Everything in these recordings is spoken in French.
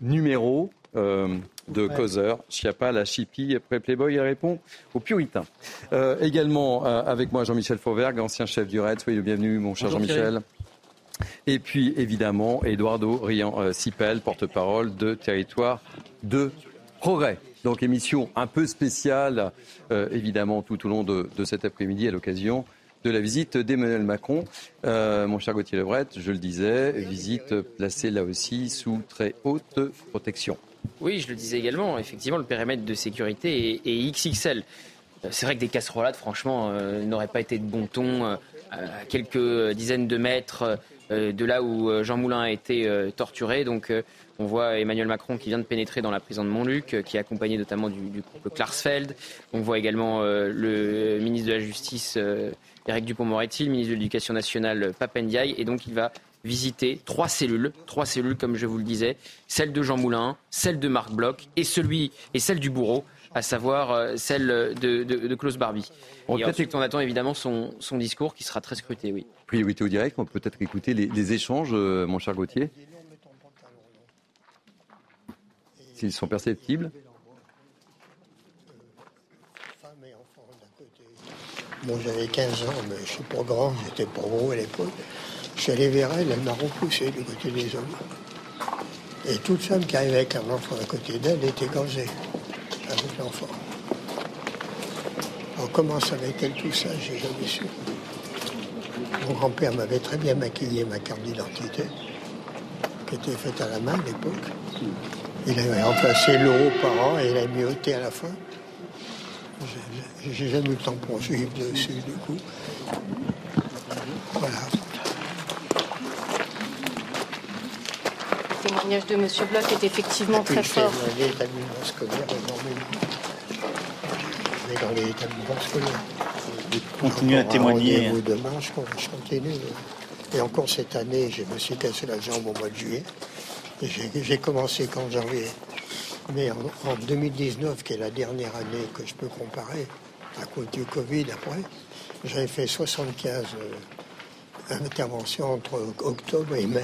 numéro de causeur. Chiappa, la chipie, après Playboy, elle répond aux puritains. également avec moi Jean-Michel Fauvergue, ancien chef du RAID. Soyez le bienvenu, mon cher Jean-Michel. Et puis évidemment, Eduardo Rian-Sipel, porte-parole de Territoire de Progrès. Donc émission un peu spéciale, euh, évidemment, tout au long de, cet après-midi à l'occasion de la visite d'Emmanuel Macron. Euh, mon cher Gauthier Lebret, je le disais, visite placée là aussi sous très haute protection. Oui, je le disais également, effectivement, le périmètre de sécurité est, XXL. Euh, c'est vrai que des casserolades, franchement, n'auraient pas été de bon ton à quelques dizaines de mètres de là où Jean Moulin a été torturé. Donc on voit Emmanuel Macron qui vient de pénétrer dans la prison de Montluc, euh, qui est accompagné notamment du, du couple Klarsfeld. On voit également euh, le ministre de la Justice, euh, Éric Dupont-Moretti, le ministre de l'Éducation nationale, Papendiaï. Et donc il va visiter trois cellules, trois cellules comme je vous le disais, celle de Jean Moulin, celle de Marc Bloch et, celui, et celle du bourreau, à savoir celle de, de, Klaus Barbie. On et ensuite, on attend évidemment son, discours qui sera très scruté, oui. Priorité au direct, on peut peut-être écouter les, les échanges, mon cher Gauthier s'ils sont perceptibles Bon, j'avais 15 ans, mais je suis pas grand, j'étais pas gros à l'époque. Je suis allé vers elle, elle m'a repoussé du côté des hommes. Et toute femme qui arrivait avec un enfant à côté d'elle était gazée avec l'enfant. Alors comment savait-elle tout ça J'ai jamais su. Mon grand-père m'avait très bien maquillé ma carte d'identité, qui était faite à la main à l'époque. Il avait remplacé l'euro par an et il a mis à la fin. J'ai jamais eu le temps pour suivre dessus, du coup. Voilà. Le témoignage de M. Bloch est effectivement très fort. Dans les établissements scolaires, énormément. Mais dans les établissements scolaires. Continuez à témoigner. Hein. Demain, je, je continue. Et encore cette année, je me suis cassé la jambe au mois de juillet. J'ai commencé quand janvier. Mais en, 2019, qui est la dernière année que je peux comparer, à cause du Covid après, j'avais fait 75 euh, interventions entre octobre et mai.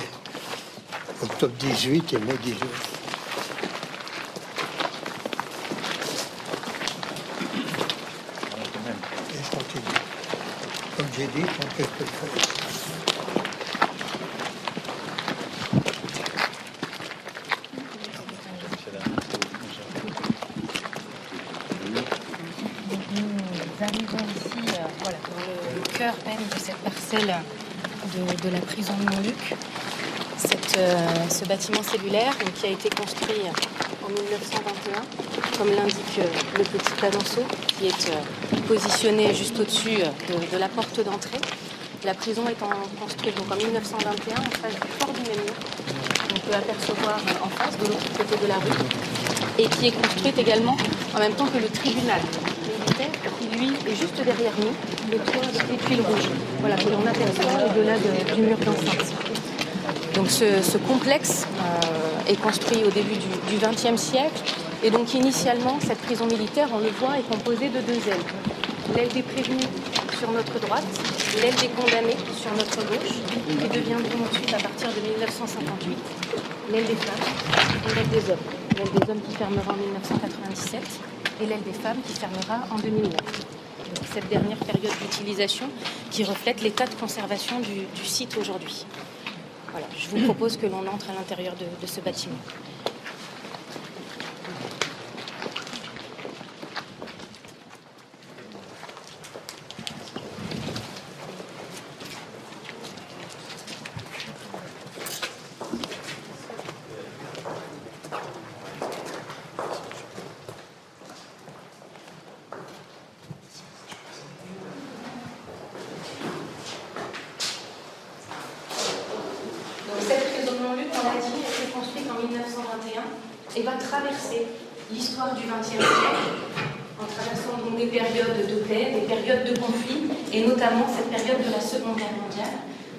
Octobre 18 et mai 18. Et je continue. Comme j'ai dit, je peux le faire. De, la prison de Montluc. Euh, ce bâtiment cellulaire qui a été construit en 1921, comme l'indique euh, le petit cadenceau, qui est euh, positionné juste au-dessus de, la porte d'entrée. La prison étant construite donc, en 1921 en face du fort du Ménil, on peut apercevoir en face de l'autre côté de la rue, et qui est construite également en même temps que le tribunal militaire, qui lui est juste derrière nous, le toit avec les tuiles rouges. Voilà, que l'on aperçoit au-delà du mur d'enceinte. Donc ce, complexe euh, est construit au début du XXe siècle. Et donc initialement, cette prison militaire, on le voit, est composée de deux ailes. L'aile des prévenus sur notre droite, l'aile des condamnés sur notre gauche, qui deviendront ensuite à partir de 1958 l'aile des femmes et l'aile des hommes. L'aile des hommes qui fermera en 1997 et l'aile des femmes qui fermera en 2009 cette dernière période d'utilisation qui reflète l'état de conservation du, site aujourd'hui. Je vous propose que l'on entre à l'intérieur de ce bâtiment.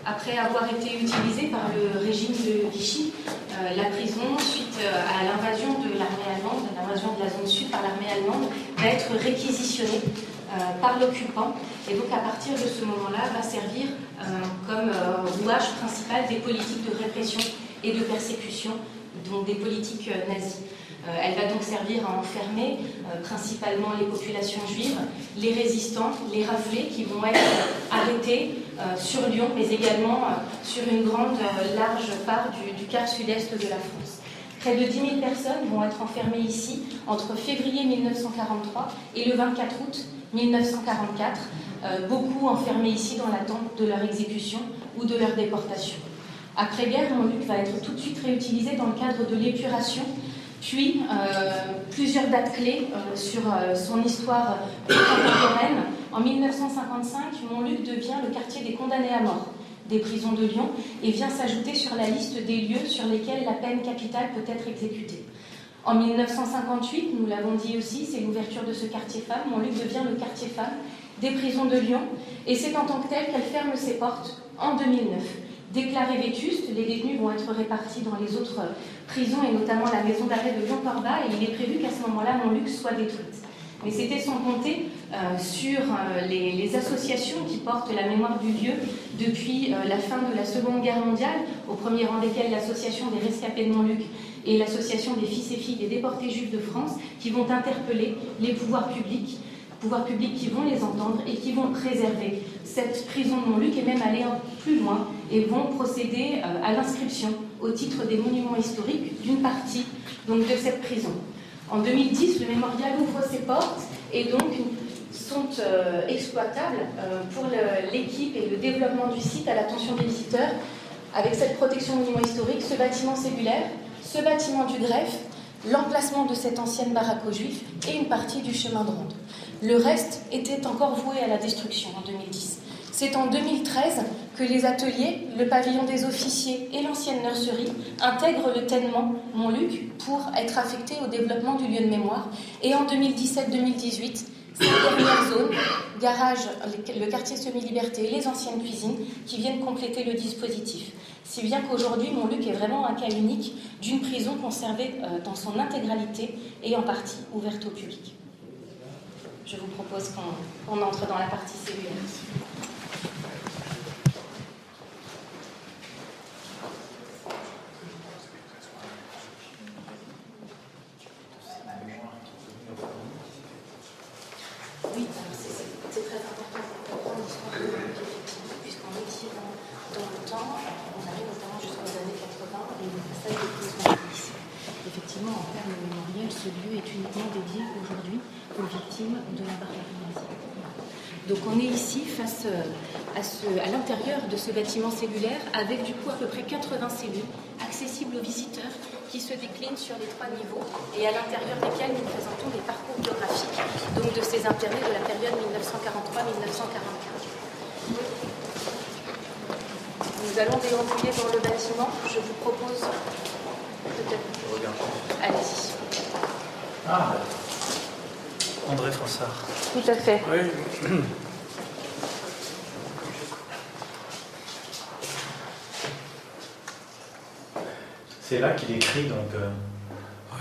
après avoir été utilisée par le régime de Vichy, euh, la prison, suite euh, à l'invasion de l'armée allemande, l'invasion de la zone sud par l'armée allemande, va être réquisitionnée euh, par l'occupant et donc à de ce moment-là va servir comme rouage principal des politiques de répression et de persécution donc des politiques nazies. Elle va donc servir à enfermer principalement les populations juives, les résistants, les raflés qui vont être arrêtés sur Lyon, mais également sur une grande, large part du, quart sud-est de la France. Près de 10 000 personnes vont être enfermées ici entre février 1943 et le 24 août 1944, euh, beaucoup enfermés ici dans l'attente de leur exécution ou de leur déportation. Après-guerre, Montluc va être tout de suite réutilisé dans le cadre de l'épuration, puis euh, plusieurs dates clés euh, sur son histoire contemporaine. En 1955, Montluc devient le quartier des condamnés à mort des prisons de Lyon et vient s'ajouter sur la liste des lieux sur lesquels la peine capitale peut être exécutée. En 1958, nous l'avons dit aussi, c'est l'ouverture de ce quartier femme. Montluc devient le quartier femme des prisons de Lyon et c'est en tant que tel qu'elle ferme ses portes en 2009. Déclarée vétuste, les détenus vont être répartis dans les autres prisons et notamment la maison d'arrêt de Lyon-Corba et il est prévu qu'à ce moment-là, Montluc soit détruite. Mais c'était sans compter euh, sur euh, les, associations qui portent la mémoire du lieu depuis euh, la fin de la Seconde Guerre mondiale, au premier rang desquelles l'association des rescapés de Montluc et l'association des fils et filles des déportés juifs de France, qui vont interpeller les pouvoirs publics, pouvoirs publics qui vont les entendre et qui vont préserver cette prison de Montluc et même aller plus loin et vont procéder à l'inscription au titre des monuments historiques d'une partie donc, de cette prison. En 2010, le mémorial ouvre ses portes et donc sont euh, exploitables euh, pour l'équipe et le développement du site à l'attention des visiteurs avec cette protection monument historique, ce bâtiment cellulaire, ce bâtiment du greffe, l'emplacement de cette ancienne baraque aux juifs et une partie du chemin de ronde. Le reste était encore voué à la destruction en 2010. C'est en 2013 que les ateliers, le pavillon des officiers et l'ancienne nurserie intègrent le Ténement Montluc pour être affectés au développement du lieu de mémoire. Et en 2017-2018, cette dernière zone, garage, le quartier semi-liberté et les anciennes cuisines qui viennent compléter le dispositif. Si bien qu'aujourd'hui, Montluc est vraiment un cas unique d'une prison conservée euh, dans son intégralité et en partie ouverte au public. Je vous propose qu'on entre dans la partie cellulaire. À, l'intérieur de ce bâtiment cellulaire avec du coup à peu près 80 cellules accessibles aux visiteurs qui se déclinent sur les trois niveaux et à l'intérieur desquels nous présentons des parcours biographiques donc de ces internés de la période 1943-1945. Nous allons déambuler dans le bâtiment. Je vous propose peut-être. Allez-y. Ah, André Françard. Tout à fait. Oui. C'est là qu'il écrit donc euh,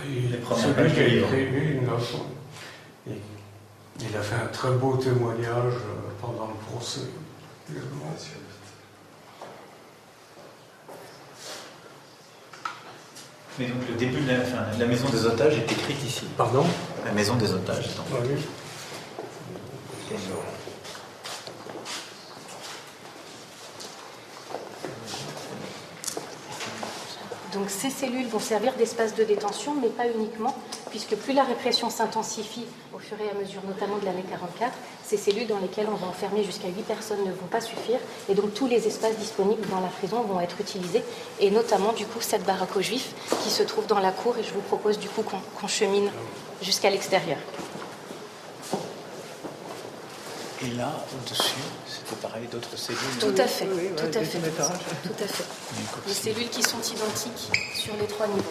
oui, les premières pages du livre. Il, il a fait un très beau témoignage euh, pendant le procès. Mais donc le début de la, la maison des otages est écrite ici. Pardon? La maison des otages. Donc. oui. Donc ces cellules vont servir d'espace de détention, mais pas uniquement, puisque plus la répression s'intensifie au fur et à mesure, notamment de l'année 44, ces cellules dans lesquelles on va enfermer jusqu'à 8 personnes ne vont pas suffire, et donc tous les espaces disponibles dans la prison vont être utilisés, et notamment du coup cette baraque aux juifs qui se trouve dans la cour, et je vous propose du coup qu'on chemine jusqu'à l'extérieur. Et là, au-dessus, c'était pareil, d'autres cellules Tout à fait, tout à fait. Tout à fait. Les cellules qui sont identiques sur les trois niveaux.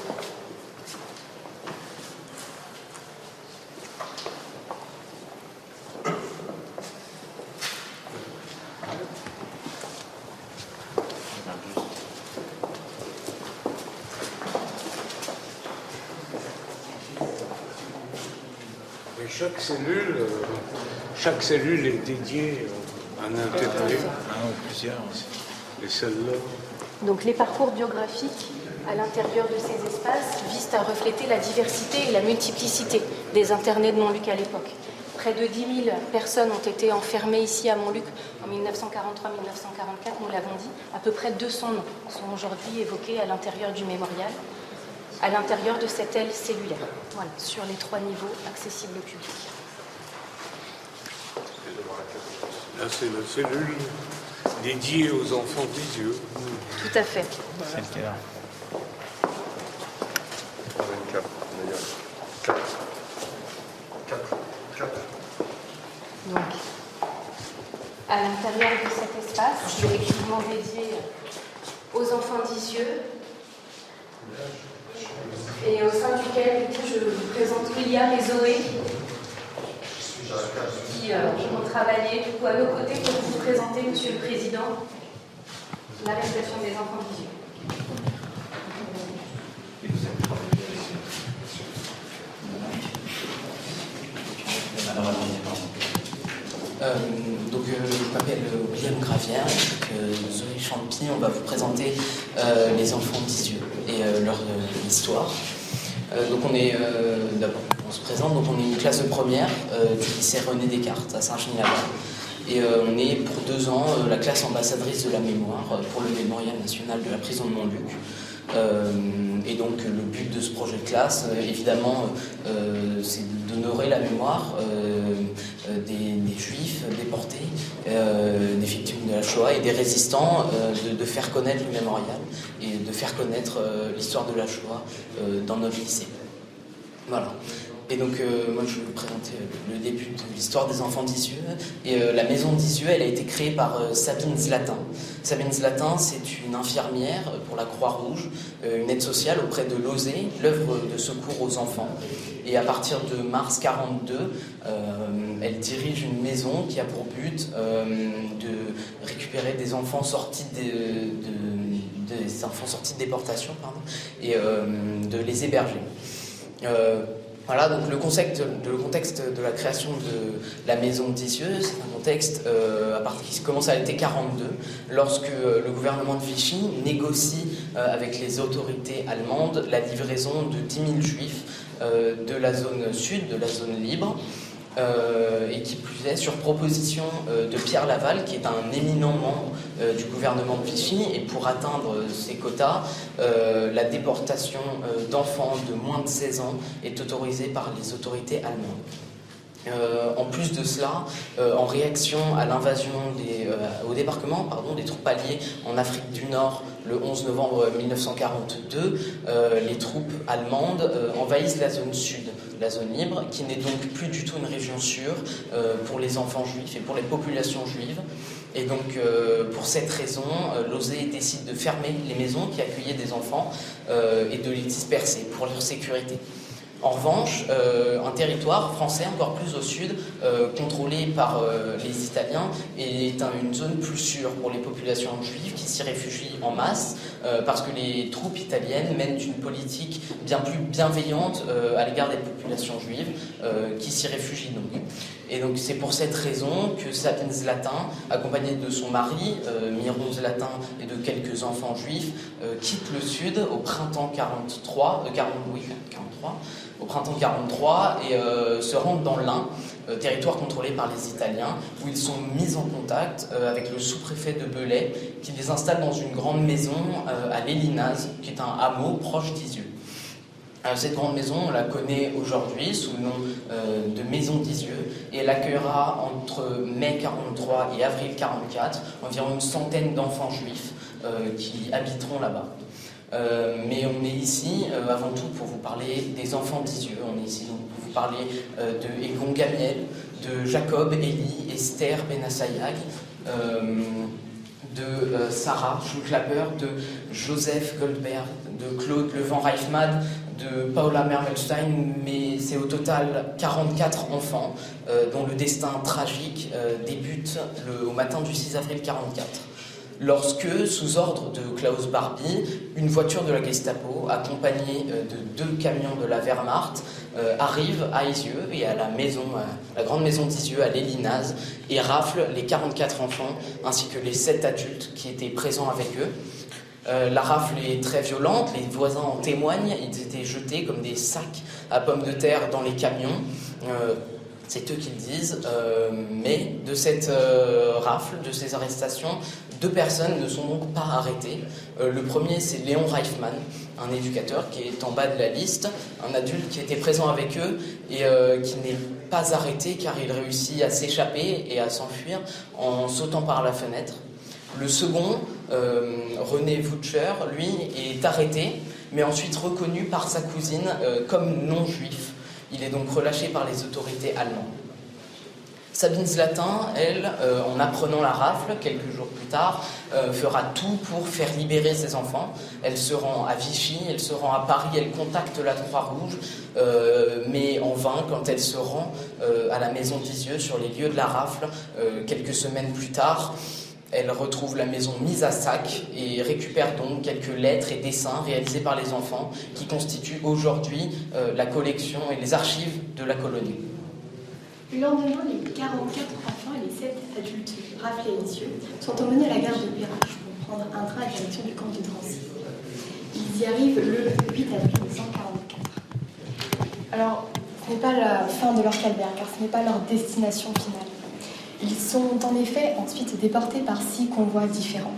chaque cellule euh, chaque cellule est dédiée à un intervenant. Un ou plusieurs aussi. Et celle-là Donc les parcours biographiques à l'intérieur de ces espaces visent à refléter la diversité et la multiplicité des internés de Montluc à l'époque. Près de 10 000 personnes ont été enfermées ici à Montluc en 1943-1944, nous l'avons dit. À peu près 200 noms sont aujourd'hui évoqués à l'intérieur du mémorial, à l'intérieur de cette aile cellulaire, voilà, sur les trois niveaux accessibles au public. Là, c'est la cellule dédiée aux enfants yeux. Tout à fait. C'est le cas. Donc, à l'intérieur de cet espace, effectivement dédié aux enfants d'Isieux, et au sein duquel je vous présente William et Zoé, qui euh, ont travaillé du coup, à nos côtés pour vous présenter, Monsieur le Président, l'arrestation des enfants d'Isieux. Euh, donc, euh, je m'appelle William Gravière, euh, Zoé Champy. On va vous présenter les enfants d'Isieux et leur histoire. Euh, donc, on est d'abord, on se présente. Donc, on est une classe de première euh, du lycée René Descartes à Saint-Genis-la-Bas. Et euh, on est pour deux ans euh, la classe ambassadrice de la mémoire euh, pour le mémorial national de la prison de Montluc. Euh, et donc euh, le but de ce projet de classe, euh, évidemment, euh, c'est d'honorer la mémoire euh, euh, des, juifs déportés, euh, des victimes de la Shoah et des résistants, euh, de, de faire connaître le mémorial et de faire connaître euh, l'histoire de la Shoah euh, dans notre lycée. Voilà. Et donc, euh, moi, je vais vous présenter euh, le début de l'histoire des enfants d'Isieux. Et euh, la maison d'Isieux, elle a été créée par Sabine Zlatin. Sabine Zlatin, c'est une infirmière pour la Croix-Rouge, une aide sociale auprès de l'OSE, l'œuvre de secours aux enfants. Et à partir de mars 42, euh, elle dirige une maison qui a pour but de récupérer des enfants sortis de, de- des enfants sortis de déportation et de les héberger. Voilà, donc le contexte, de, la création de la maison d'Isieux, c'est un contexte euh, qui commence à l'été 42, lorsque euh, le gouvernement de Vichy négocie euh, avec les autorités allemandes la livraison de 10 000 juifs de la zone sud, de la zone libre, euh, et qui plus est sur proposition euh, de Pierre Laval, qui est un éminent membre euh, du gouvernement de Vichy, et pour atteindre ces quotas, la déportation d'enfants de moins de 16 ans est autorisée par les autorités allemandes. En plus de cela, en réaction à l'invasion des, au débarquement pardon, des troupes alliées en Afrique du Nord le 11 novembre 1942, euh, les troupes allemandes euh, envahissent la zone sud, la zone libre, qui n'est donc plus du tout une région sûre euh, pour les enfants juifs et pour les populations juives. Et donc, pour cette raison, l'OSE décide de fermer les maisons qui accueillaient des enfants et de les disperser pour leur sécurité. En revanche, euh, un territoire français encore plus au sud, euh, contrôlé par euh, les Italiens, est un- une zone plus sûre pour les populations juives qui s'y réfugient en masse, parce que les troupes italiennes mènent une politique bien plus bienveillante à l'égard des populations juives qui s'y réfugient donc. Et donc c'est pour cette raison que Sabine Zlatin, accompagnée de son mari, euh, Miron Zlatin, et de quelques enfants juifs, euh, quitte le sud au printemps 43, euh, 40, oui, 43, au printemps 43 et euh, se rendent dans l'Ain, territoire contrôlé par les Italiens, où ils sont mis en contact avec le sous-préfet de Belay, qui les installe dans une grande maison à l'Élinaz, qui est un hameau proche d'Isieux. Cette grande maison, on la connaît aujourd'hui sous le nom euh, de Maison d'Isieux et elle accueillera entre mai 43 et avril 44 environ une centaine d'enfants juifs euh, qui habiteront là-bas. Euh, mais on est ici avant tout pour vous parler des enfants d'Isieux. On est ici pour vous parler de Egon Gamiel, de Jacob, Elie, Esther Benassayag, de Sarah Schulklapper, de Joseph Goldberg, de Claude Levent-Reifmad, de Paula Mermelstein, mais c'est au total 44 enfants euh, dont le destin tragique euh, débute au matin du 6 avril 44 lorsque, sous ordre de Klaus Barbie, une voiture de la Gestapo, accompagnée euh, de deux camions de la Wehrmacht, arrive à Isieux et à la maison, la grande maison d'Isieux, à l'Élinaz, et rafle les 44 enfants ainsi que les 7 adultes qui étaient présents avec eux. La rafle est très violente, les voisins en témoignent, ils étaient jetés comme des sacs à pommes de terre dans les camions. c'est eux qui le disent, mais de cette rafle, de ces arrestations, deux personnes ne sont donc pas arrêtées. le premier, c'est Léon Reifman, un éducateur qui est en bas de la liste, un adulte qui était présent avec eux et euh, qui n'est pas arrêté car il réussit à s'échapper et à s'enfuir en sautant par la fenêtre. Le second, euh, René Voucher, lui, est arrêté, mais ensuite reconnu par sa cousine euh, comme non juif. Il est donc relâché par les autorités allemandes. Sabine Zlatin, elle, euh, en apprenant la rafle, quelques jours plus tard, euh, fera tout pour faire libérer ses enfants. Elle se rend à Vichy, elle se rend à Paris, elle contacte la Croix-Rouge, euh, mais en vain quand elle se rend à la maison d'Isieux sur les lieux de la rafle, quelques semaines plus tard. Elle retrouve la maison mise à sac et récupère donc quelques lettres et dessins réalisés par les enfants qui constituent aujourd'hui la collection et les archives de la colonie. Le lendemain, les 44 enfants et les 7 adultes à Lisieux sont emmenés à la gare de Perrache pour prendre un train à direction du camp de Drancy. Ils y arrivent le 8 avril 1944. Alors, ce n'est pas la fin de leur calvaire, car ce n'est pas leur destination finale. Ils sont en effet ensuite déportés par six convois différents.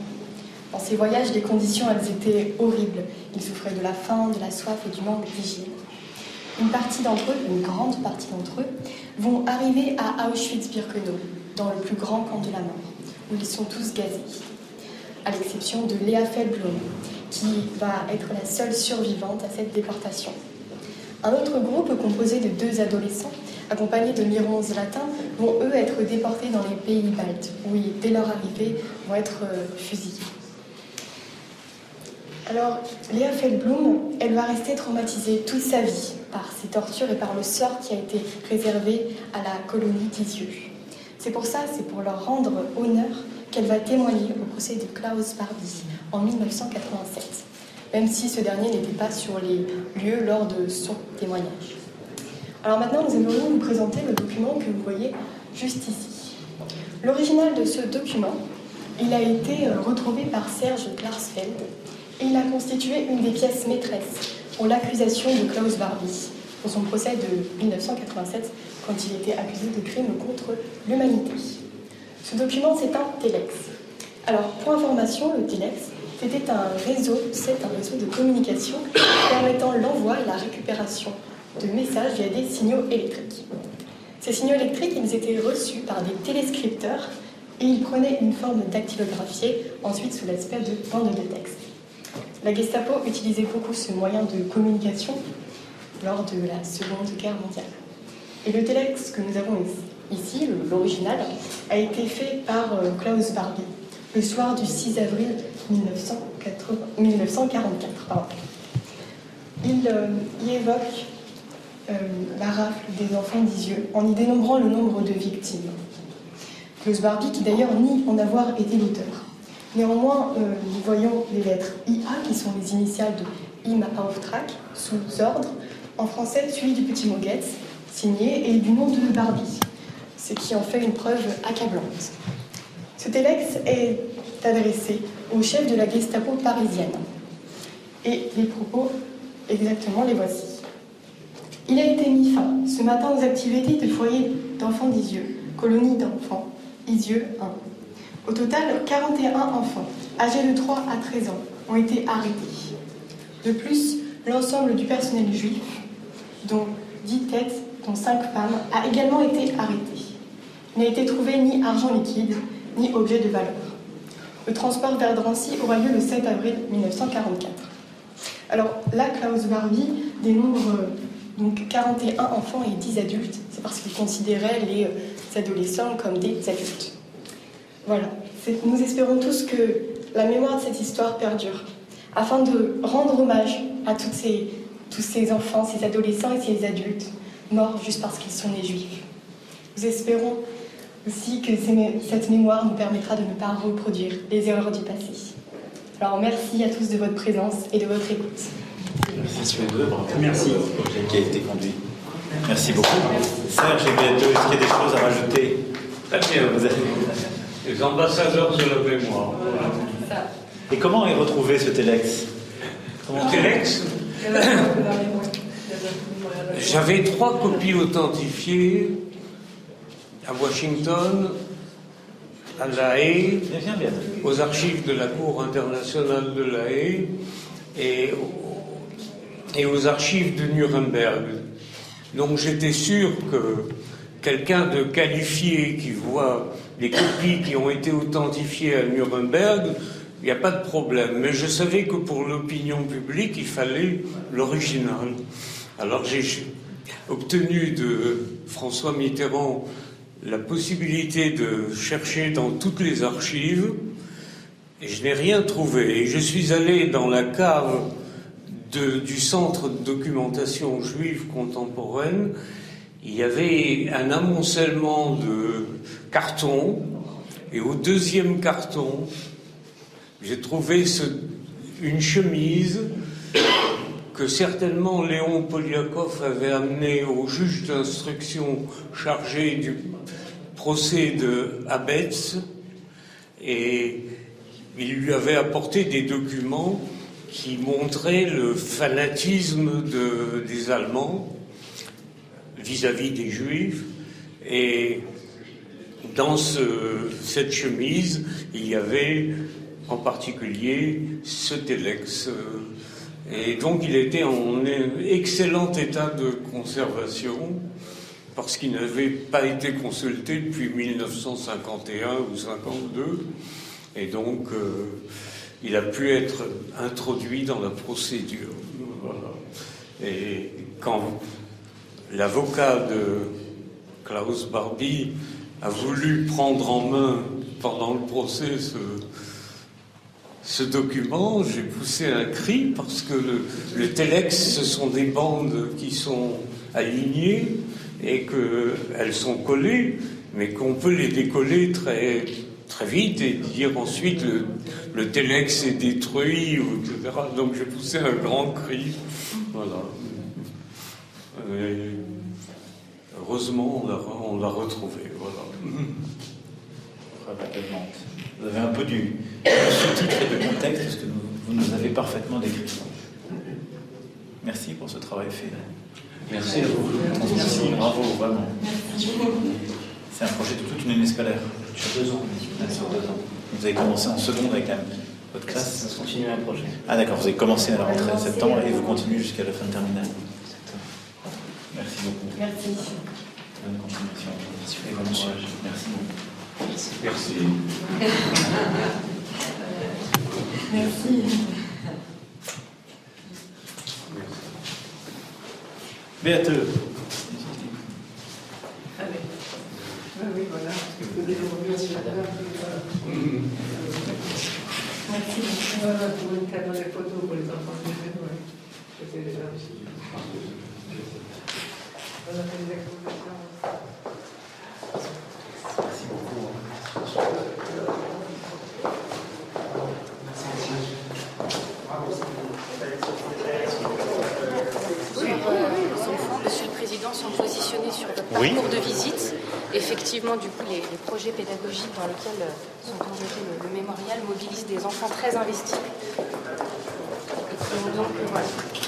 Dans ces voyages, les conditions, étaient horribles. Ils souffraient de la faim, de la soif et du manque d'hygiène. Une partie d'entre eux, une grande partie d'entre eux, vont arriver à Auschwitz-Birkenau, dans le plus grand camp de la mort, où ils sont tous gazés, à l'exception de Léa Feldblum, qui va être la seule survivante à cette déportation. Un autre groupe composé de deux adolescents, accompagnés de Miron Zlatin, vont eux être déportés dans les pays baltes, où dès leur arrivée vont être euh, fusillés. Alors, Léa Feldblum, elle va rester traumatisée toute sa vie par ces tortures et par le sort qui a été réservé à la colonie d'Isieux. C'est pour ça, c'est pour leur rendre honneur qu'elle va témoigner au procès de Klaus Barbie en 1987, même si ce dernier n'était pas sur les lieux lors de son témoignage. Alors maintenant, nous aimerions vous présenter le document que vous voyez juste ici. L'original de ce document, il a été euh, retrouvé par Serge Klarsfeld et il a constitué une des pièces maîtresses pour l'accusation de Klaus Barbie pour son procès de 1987 quand il était accusé de crimes contre l'humanité. Ce document, c'est un Telex. Alors, pour information, le Telex, c'était un réseau, c'est un réseau de communication permettant l'envoi et la récupération de messages via des signaux électriques. Ces signaux électriques, ils étaient reçus par des téléscripteurs et ils prenaient une forme dactylographiée, ensuite sous l'aspect de bande de texte. La Gestapo utilisait beaucoup ce moyen de communication lors de la Seconde Guerre mondiale. Et le telex que nous avons ici, l'original, a été fait par euh, Klaus Barbie le soir du 6 avril 1944. Il euh, y évoque euh, la rafle des enfants d'Isieux en y dénombrant le nombre de victimes. Klaus Barbie, qui d'ailleurs nie en avoir été l'auteur. Néanmoins, euh, nous voyons les lettres IA, qui sont les initiales de Im Auftrag, sous ordre, en français suivi du petit mot Getz, signé, et du nom de Barbie, ce qui en fait une preuve accablante. Ce telex est adressé au chef de la Gestapo parisienne. Et les propos, exactement, les voici. Il a été mis fin ce matin aux activités de foyer d'enfants d'Isieux, colonie d'enfants, Isieux 1. Au total, 41 enfants, âgés de 3 à 13 ans, ont été arrêtés. De plus, l'ensemble du personnel juif, dont 10 têtes, dont 5 femmes, a également été arrêté. Il n'a été trouvé ni argent liquide, ni objet de valeur. Le transport vers Drancy aura lieu le 7 avril 1944. Alors là, Klaus Barbie dénombre donc 41 enfants et 10 adultes. C'est parce qu'il considérait les euh, adolescents comme des adultes. Voilà. Nous espérons tous que la mémoire de cette histoire perdure, afin de rendre hommage à toutes ces, tous ces enfants, ces adolescents et ces adultes morts juste parce qu'ils sont nés juifs. Nous espérons aussi que cette mémoire nous permettra de ne pas reproduire les erreurs du passé. Alors merci à tous de votre présence et de votre écoute. Merci Merci. Qui a été conduit. Merci beaucoup. Serge, est-ce qu'il y a des choses à rajouter? Vous avez... Les ambassadeurs de la mémoire. Et comment est retrouvé ce Telex? Telex? J'avais trois copies authentifiées à Washington, à La Haye, aux archives de la Cour internationale de La Haye et, et aux archives de Nuremberg. Donc j'étais sûr que quelqu'un de qualifié qui voit les copies qui ont été authentifiées à Nuremberg, il n'y a pas de problème. Mais je savais que pour l'opinion publique, il fallait l'original. Alors j'ai obtenu de François Mitterrand la possibilité de chercher dans toutes les archives et je n'ai rien trouvé. Et je suis allé dans la cave du Centre de documentation juive contemporaine. Il y avait un amoncellement de cartons et au deuxième carton, j'ai trouvé une chemise que certainement Léon Poliakov avait amené au juge d'instruction chargé du procès de Abetz et il lui avait apporté des documents qui montraient le fanatisme des Allemands vis-à-vis des Juifs et dans cette chemise, il y avait en particulier ce Telex et donc il était en excellent état de conservation parce qu'il n'avait pas été consulté depuis 1951 ou 52. Et donc euh, il a pu être introduit dans la procédure. Et quand l'avocat de Klaus Barbie a voulu prendre en main pendant le procès ce, document, j'ai poussé un cri parce que le, Telex, ce sont des bandes qui sont alignées et qu'elles sont collées, mais qu'on peut les décoller très, très vite et dire ensuite le, le Telex est détruit, etc. Donc j'ai poussé un grand cri. Voilà. heureusement, on l'a retrouvé. Voilà. Vous avez un peu du, sous-titre et de contexte, parce que vous nous avez parfaitement décrit. Merci pour ce travail fait. Merci à vous. Merci, bravo, vraiment. C'est un projet de toute une année scolaire. Deux ans. sur deux ans. Vous avez commencé en seconde avec votre classe Ça continue un projet. Ah d'accord, vous avez commencé à la rentrée de septembre et vous continuez jusqu'à la fin de terminale. Merci beaucoup. Merci. Bonne continuation. Et bon courage. Merci beaucoup. Merci. Merci. Béateux. Allez. Ah oui, voilà. Merci. Voilà, pour une caméra des photos pour les enfants de jeunes, oui. C'était déjà aussi. On a fait des expositions. sont positionnés sur votre parcours de visite. Effectivement, du coup, les, projets pédagogiques dans lesquels euh, sont engagés le, mémorial mobilisent des enfants très investis. Et donc voilà, souhaité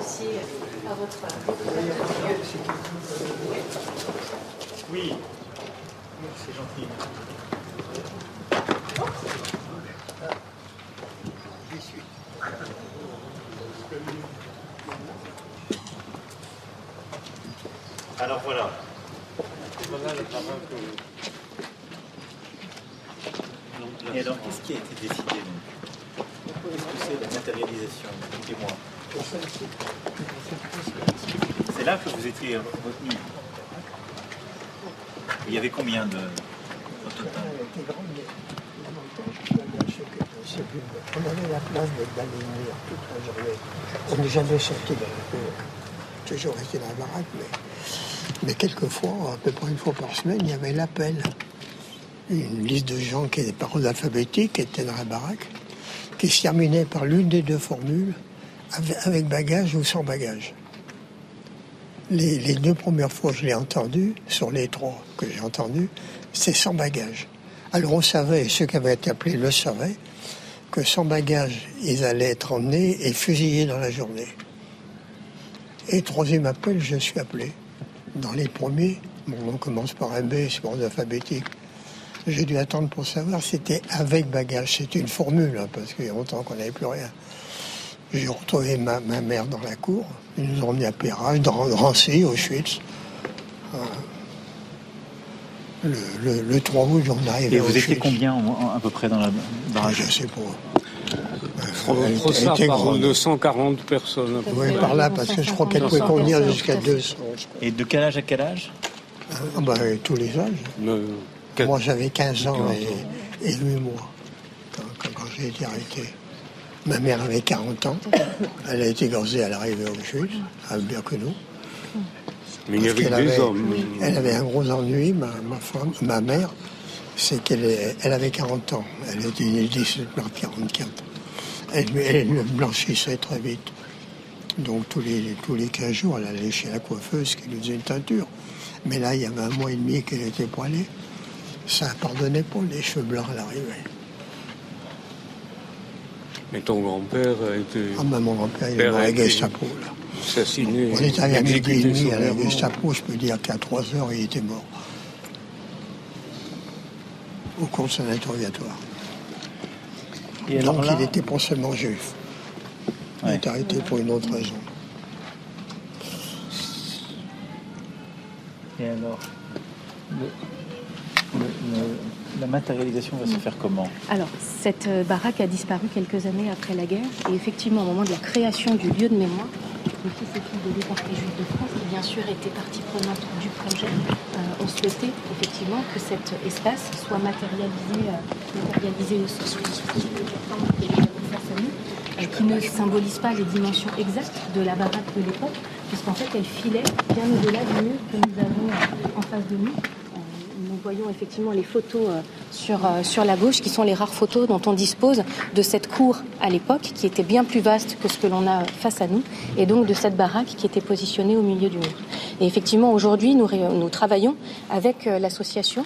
associés à votre lieu. Oui, c'est gentil. Alors voilà. Voilà le parrain que... Et alors, qu'est-ce qui a été décidé Qu'est-ce que c'est la matérialisation Expliquez-moi. Il y avait combien de au total On avait la place d'être balayé toute la journée. On n'est jamais sorti de la cour. Toujours resté dans la baraque, mais mais quelquefois, à peu près une fois par semaine, il y avait l'appel. Une liste de gens qui étaient par ordre alphabétique, qui étaient dans la baraque, qui se terminait par l'une des deux formules, avec bagage ou sans bagage. Les, deux premières fois que je l'ai entendu, sur les trois que j'ai entendus, c'est sans bagage. Alors on savait, ceux qui avaient été appelés le savaient, que sans bagage, ils allaient être emmenés et fusillés dans la journée. Et troisième appel, je suis appelé. Dans les premiers, mon nom commence par un B, c'est ordre alphabétique. J'ai dû attendre pour savoir c'était avec bagage. C'était une formule, hein, parce qu'il y a longtemps qu'on n'avait plus rien. J'ai retrouvé ma, mère dans la cour. Ils nous ont emmenés à Pérage, dans Rancy, Auschwitz. Euh, le, le, 3 août, on arrive Et vous étiez combien à peu près dans la baraque Je sais pas. Entre ça par 240 personnes. Oui, par là, parce que je crois qu'elle pouvait conduire jusqu'à 200. Et de quel âge à quel âge? Ah, bah, Tous les âges. Moi, j'avais 15 ans et, et 8 mois quand, j'ai été arrêté. Ma mère avait 40 ans. Elle a été gazée à l'arrivée au Auschwitz, à Birkenau. Mais il y avait des hommes. Elle avait un gros ennui, ma, femme, ma mère, c'est qu'elle elle avait 40 ans. Elle était née le 17 mars 44. Elle, elle blanchissait très vite. Donc tous les, tous les 15 jours, elle allait chez la coiffeuse qui lui faisait une teinture. Mais là, il y avait un mois et demi qu'elle était poilée. Ça pardonnait pas les cheveux blancs à l'arrivée. Mais ton grand-père a été. Ah, mon grand-père, il est mort à la Gestapo, là. Assassiné. On est arrivé à midi et demi à la Gestapo, je peux dire qu'à 3 heures, il était mort. Au cours de son interrogatoire. Et Donc, il était pas seulement juif. Il est arrêté pour une autre raison. Et alors la matérialisation va se faire comment Alors, cette euh, baraque a disparu quelques années après la guerre. Et effectivement, au moment de la création du lieu de mémoire, les fils et filles de déportés juifs de France, qui bien sûr étaient partie prenante du projet, euh, ont souhaité effectivement que cet espace soit matérialisé, euh, matérialisé au sens qui ne symbolise pas les dimensions exactes de la baraque de l'époque, puisqu'en fait elle filait bien au-delà du mur que nous avons en face de nous voyons effectivement les photos euh, sur, euh, sur la gauche, qui sont les rares photos dont on dispose de cette cour à l'époque, qui était bien plus vaste que ce que l'on a face à nous, et donc de cette baraque qui était positionnée au milieu du mur. Et effectivement, aujourd'hui, nous, nous travaillons avec euh, l'association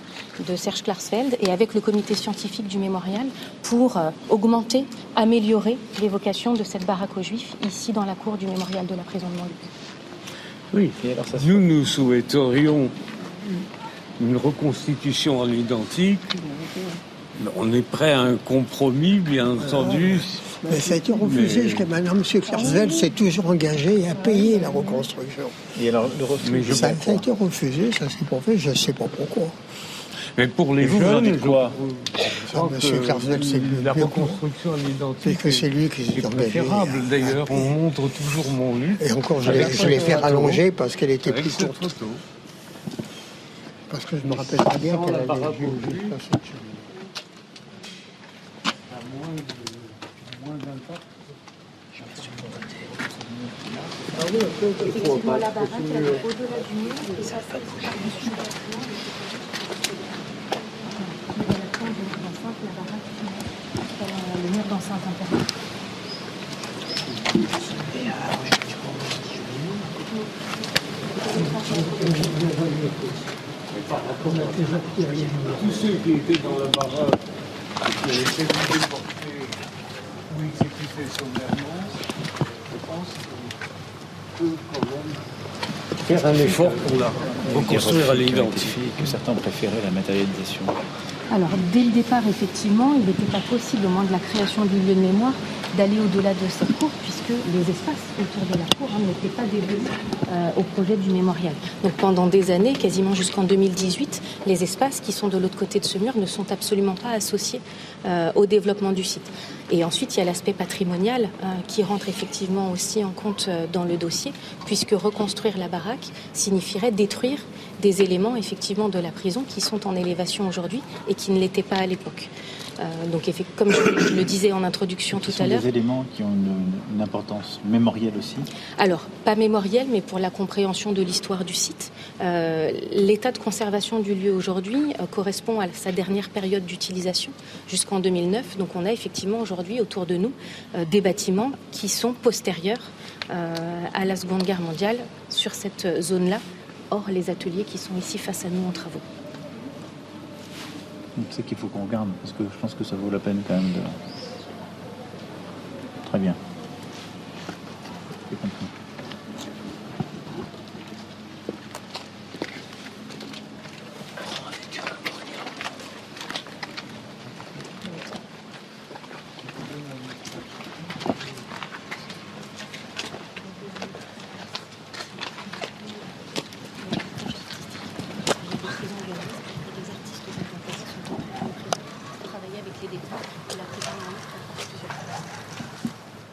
de Serge Klarsfeld et avec le comité scientifique du mémorial pour augmenter, améliorer l'évocation de cette baraque aux Juifs ici dans la cour du mémorial de la prison de Montluc. Oui, nous, nous souhaiterions une reconstitution à l'identique, on est prêt à un compromis, bien entendu. Mais ça a été refusé jusqu'à maintenant. M. Clarsel s'est toujours engagé à payer la reconstruction. Et alors, le refus, ça, ça, a été refusé, ça s'est pas fait, je ne sais pas pourquoi. Mais pour les jeunes, vous quoi M. Clarsel, c'est la reconstruction à l'identique. que c'est lui qui s'est engagé. D'ailleurs, on montre toujours mon lutte. Et encore, je l'ai fait rallonger parce qu'elle était plus courte. Parce que je me rappelle très bien qu'elle avait d'impact. Ah oui, effectivement, la baraque, elle est au-delà du mur, et ça. Mais la fin de l'enceinte, la baraque, le mur d'enceinte intérieure. Et tous ceux qui étaient dans la baraque, qui avaient été déportés ou exécutés sommairement, je pense qu'on peut quand même faire un effort pour la reconstruire à l'identique. Que certains préféraient la matérialisation. Alors, dès le départ, effectivement, il n'était pas possible, au moment de la création du lieu de mémoire, d'aller au-delà de cette cour, puisque les espaces autour de la cour hein, n'étaient pas dévolus euh, au projet du mémorial. Donc pendant des années, quasiment jusqu'en 2018, les espaces qui sont de l'autre côté de ce mur ne sont absolument pas associés euh, au développement du site. Et ensuite, il y a l'aspect patrimonial euh, qui rentre effectivement aussi en compte dans le dossier, puisque reconstruire la baraque signifierait détruire des éléments effectivement de la prison qui sont en élévation aujourd'hui et qui ne l'étaient pas à l'époque. Euh, donc, comme je, le disais en introduction tout à l'heure. des éléments qui ont une, importance mémorielle aussi Alors, pas mémorielle, mais pour la compréhension de l'histoire du site. Euh, l'état de conservation du lieu aujourd'hui euh, correspond à sa dernière période d'utilisation, jusqu'en 2009. Donc, on a effectivement aujourd'hui autour de nous des bâtiments qui sont postérieurs à la Seconde Guerre mondiale sur cette zone-là, hors les ateliers qui sont ici face à nous en travaux. C'est qu'il faut qu'on regarde, parce que je pense que ça vaut la peine quand même de. Très bien. J'ai compris. travailler avec les détenus et la prison de Nice pour plusieurs fois.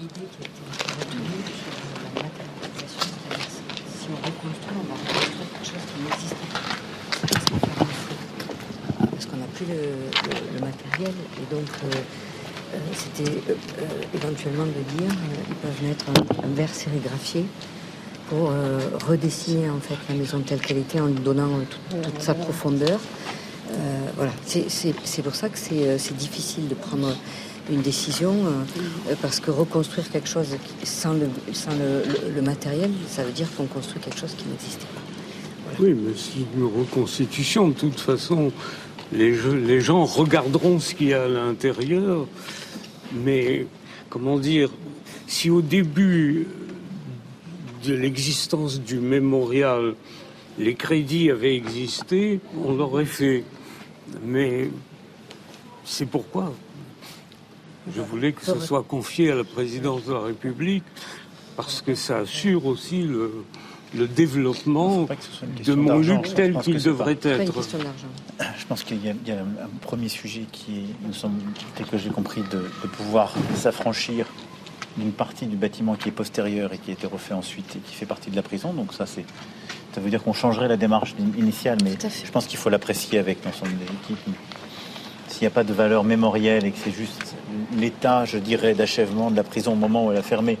L'idée qui a été retenue sur la matérialisation de la masse. Si on reconstruit, on va reconstruire quelque chose qui n'existe pas. Qu'est-ce qu'on fait en fait Parce qu'on n'a plus le, le- le matériel et donc euh, euh, c'était euh, euh, éventuellement de dire euh, ils peuvent mettre un, un verre sérigraphié pour euh, redessiner en fait la maison telle qu'elle était en lui donnant toute, sa profondeur. Euh, voilà, c'est pour ça que c'est difficile de prendre une décision parce que reconstruire quelque chose sans le, sans le matériel, ça veut dire qu'on construit quelque chose qui n'existait pas. Oui, mais c'est une reconstitution. De toute façon, les, jeux- les gens regarderont ce qu'il y a à l'intérieur. Mais, comment dire, si au début de l'existence du mémorial, les crédits avaient existé, on l'aurait fait. Mais c'est pourquoi je voulais que ce soit confié à la présidence de la République, parce que ça assure aussi le, le développement de mon je tel qu'il devrait pas- être. Je pense qu'il y, a- il y a un premier sujet qui est, il me semble, tel que j'ai compris, de, de pouvoir s'affranchir d'une partie du bâtiment qui est postérieure et qui a été refait ensuite et qui fait partie de la prison. Donc ça, c'est, ça veut dire qu'on changerait la démarche in- initiale, mais je pense qu'il faut l'apprécier avec l'ensemble des équipes. S'il n'y a pas de valeur mémorielle et que c'est juste l'état, je dirais, d'achèvement de la prison au moment où elle a fermé,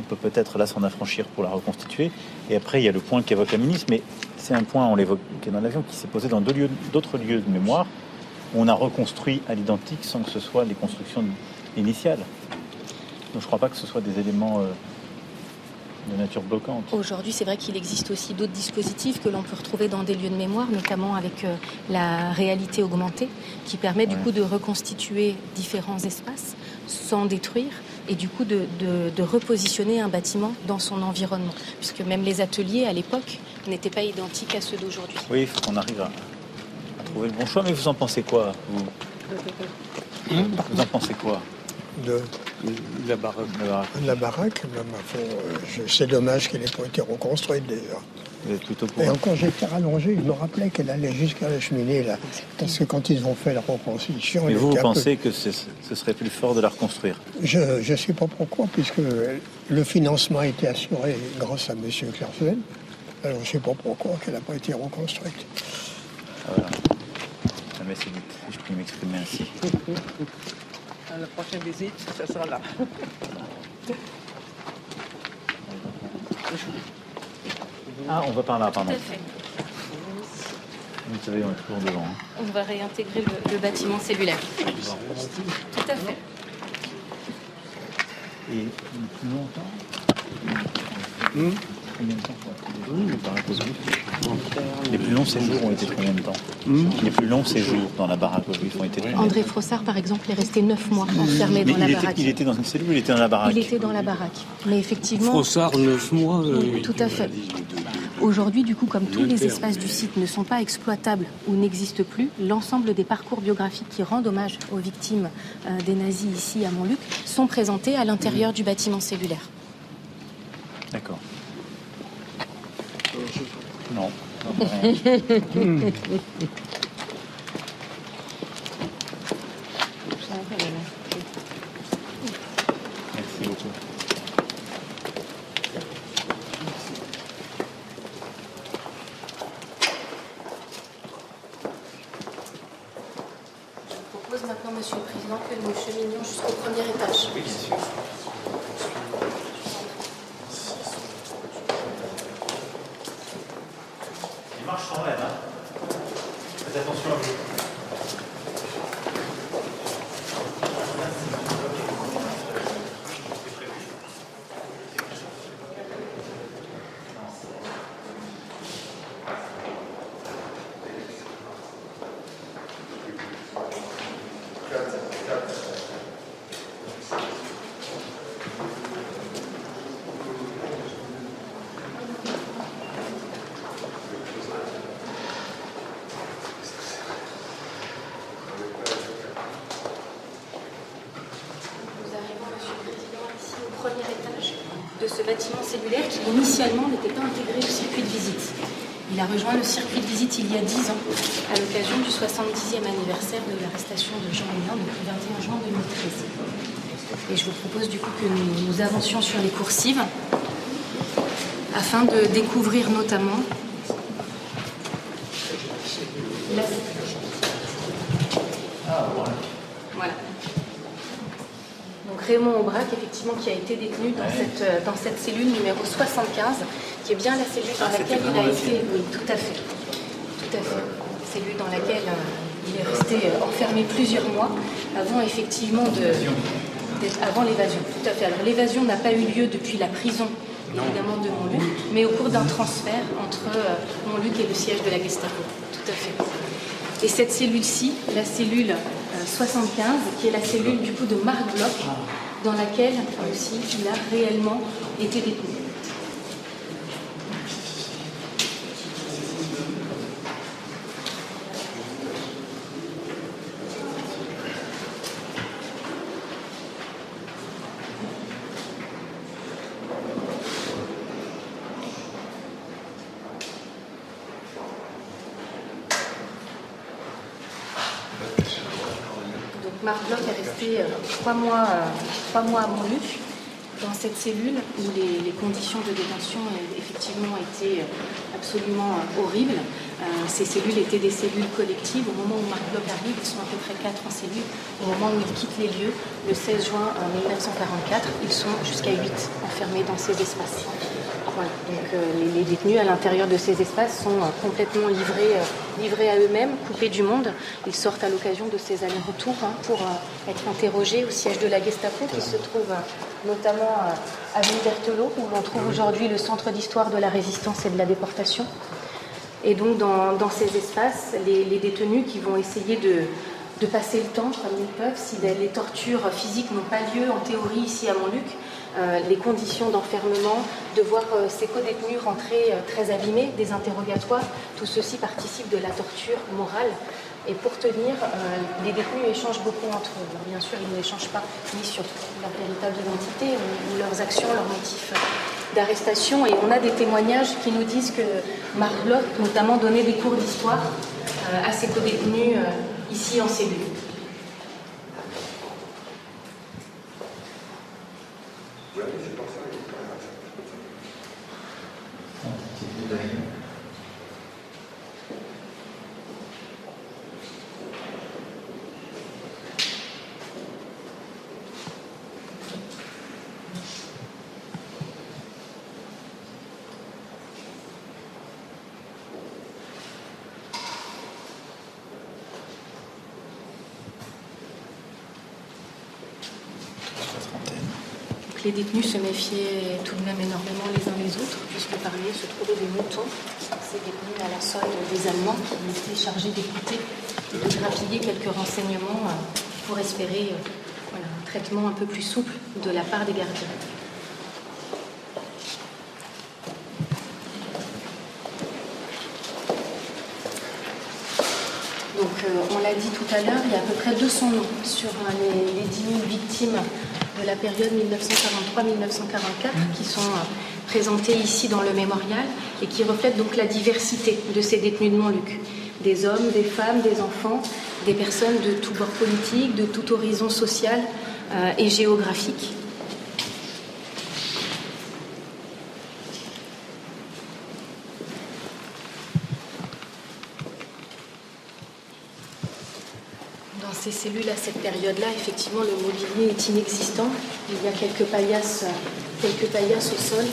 on peut peut-être là s'en affranchir pour la reconstituer. Et après, il y a le point qu'évoque la ministre, mais c'est un point, on l'évoquait dans l'avion, qui s'est posé dans lieux- d'autres lieux de mémoire, où on a reconstruit à l'identique sans que ce soit les constructions initiales. Donc je ne crois pas que ce soit des éléments euh, de nature bloquante. Aujourd'hui, c'est vrai qu'il existe aussi d'autres dispositifs que l'on peut retrouver dans des lieux de mémoire, notamment avec euh, la réalité augmentée, qui permet du coup de reconstituer différents espaces sans détruire et du coup de, de- de repositionner un bâtiment dans son environnement. Puisque même les ateliers à l'époque n'étaient pas identiques à ceux d'aujourd'hui. Oui, il faut qu'on arrive à, à trouver le bon choix. Mais vous en pensez quoi vous, vous en pensez quoi De la baraque. La baraque, ben, euh, c'est dommage qu'elle n'ait pas été reconstruite déjà. Vous êtes plutôt pour Et encore, j'étais rallongé, je me rappelais qu'elle allait jusqu'à la cheminée, là. Parce que quand ils ont fait la reconstitution... Mais vous, vous peu- pensez que ce, serait plus fort de la reconstruire Je ne sais pas pourquoi, puisque le financement a été assuré grâce à M. Clercel. Alors je ne sais pas pourquoi qu'elle n'a pas été reconstruite. Ah, Voilà. Vite, si je puis m'exprimer ainsi. À la prochaine visite, ça sera là. Ah, on va par là, pardon. Tout à fait. Vous savez, on est toujours devant. hein. On va réintégrer le, le bâtiment cellulaire. Tout à fait. Et plus longtemps? Combien de temps Les plus longs séjours ont été de combien de temps Les plus longs séjours dans la baraque au juif ont été combien André Frossard, par exemple, est resté neuf mois enfermé Mais dans la il, était, baraque. il était dans une cellule ou il était dans la baraque Il était dans la baraque. Mais effectivement, Frossard, neuf mois. euh, Oui, tout à fait. Aujourd'hui, du coup, comme tous les espaces du site ne sont pas exploitables ou n'existent plus, l'ensemble des parcours biographiques qui rendent hommage aux victimes euh, des nazis ici à Montluc sont présentés à l'intérieur du bâtiment cellulaire. D'accord. Non. non, rien. Merci beaucoup. Je propose maintenant, Monsieur le Président, que nous cheminions jusqu'au premier étage. Oui, bien sûr. Les marches sont raides, hein Faites attention à vous. ce bâtiment cellulaire qui initialement n'était pas intégré au circuit de visite. Il a rejoint le circuit de visite il y a 10 ans, à l'occasion du 70e anniversaire de l'arrestation de Jean Moulin, donc le 21 juin 2013. Et je vous propose du coup que nous, nous avancions sur les coursives afin de découvrir notamment la... Voilà. Donc Raymond Aubrac, effectivement, qui a été détenu dans, cette, euh, dans cette cellule numéro 75, est bien la cellule dans Ah, laquelle il a été. Oui, tout à fait. Tout à fait. Cellule dans laquelle euh, il est resté euh, enfermé plusieurs mois avant effectivement de. Avant l'évasion, tout à fait. Alors l'évasion n'a pas eu lieu depuis la prison, évidemment, de Montluc, mais au cours d'un transfert entre euh, Montluc et le siège de la Gestapo. Tout à fait. Et cette cellule-ci, la cellule euh, 75, qui est la cellule du coup de Marc Bloch, dans laquelle aussi il a réellement été détenu. Donc Marc Bloch est resté euh, trois, mois, euh, trois mois à dans cette cellule où les, conditions de détention effectivement étaient euh, absolument euh, horribles. Ces cellules étaient des cellules collectives. Au moment où Marc Bloch arrive, ils sont à peu près quatre en cellule. Au moment où ils quittent les lieux, le 16 juin euh, 1944, ils sont jusqu'à 8 enfermés dans ces espaces. Voilà. Donc euh, les, les détenus à l'intérieur de ces espaces sont euh, complètement livrés, euh, livrés à eux-mêmes, coupés du monde. Ils sortent à l'occasion de ces allers-retours hein, pour être interrogés au siège de la Gestapo qui se trouve notamment à Berthelot où l'on trouve aujourd'hui le centre d'histoire de la résistance et de la déportation. Et donc dans, dans ces espaces, les, les détenus qui vont essayer de, de passer le temps comme ils peuvent, si les tortures physiques n'ont pas lieu en théorie ici à Montluc, les conditions d'enfermement, de voir euh, ces co-détenus rentrer euh, très abîmés, des interrogatoires, tout ceci participe de la torture morale. Et pour tenir, euh, les détenus échangent beaucoup entre eux. Alors, bien sûr, ils n'échangent pas ni sur leur véritable identité ou leurs actions, leurs motifs d'arrestation. Et on a des témoignages qui nous disent que Bloch, notamment, donnait des cours d'histoire euh, à ses co-détenus euh, ici en cellule. Donc, les détenus se méfiaient tout de même énormément les uns les autres, puisque parmi eux se trouvaient des moutons, ces détenus à la solde des Allemands qui étaient chargés d'écouter et de grappiller quelques renseignements euh, pour espérer euh, un traitement un peu plus souple de la part des gardiens. Donc, euh, on l'a dit tout à l'heure, il y a à peu près 200 noms sur les 10 000 victimes de la période 1943-1944 qui sont euh, présentées ici dans le mémorial et qui reflètent donc la diversité de ces détenus de Montluc. Des hommes, des femmes, des enfants, des personnes de tout bord politique, de tout horizon social euh, et géographique. Dans ces cellules à cette période-là, effectivement, le mobilier est inexistant. Il y a quelques paillasses, quelques paillasses au sol.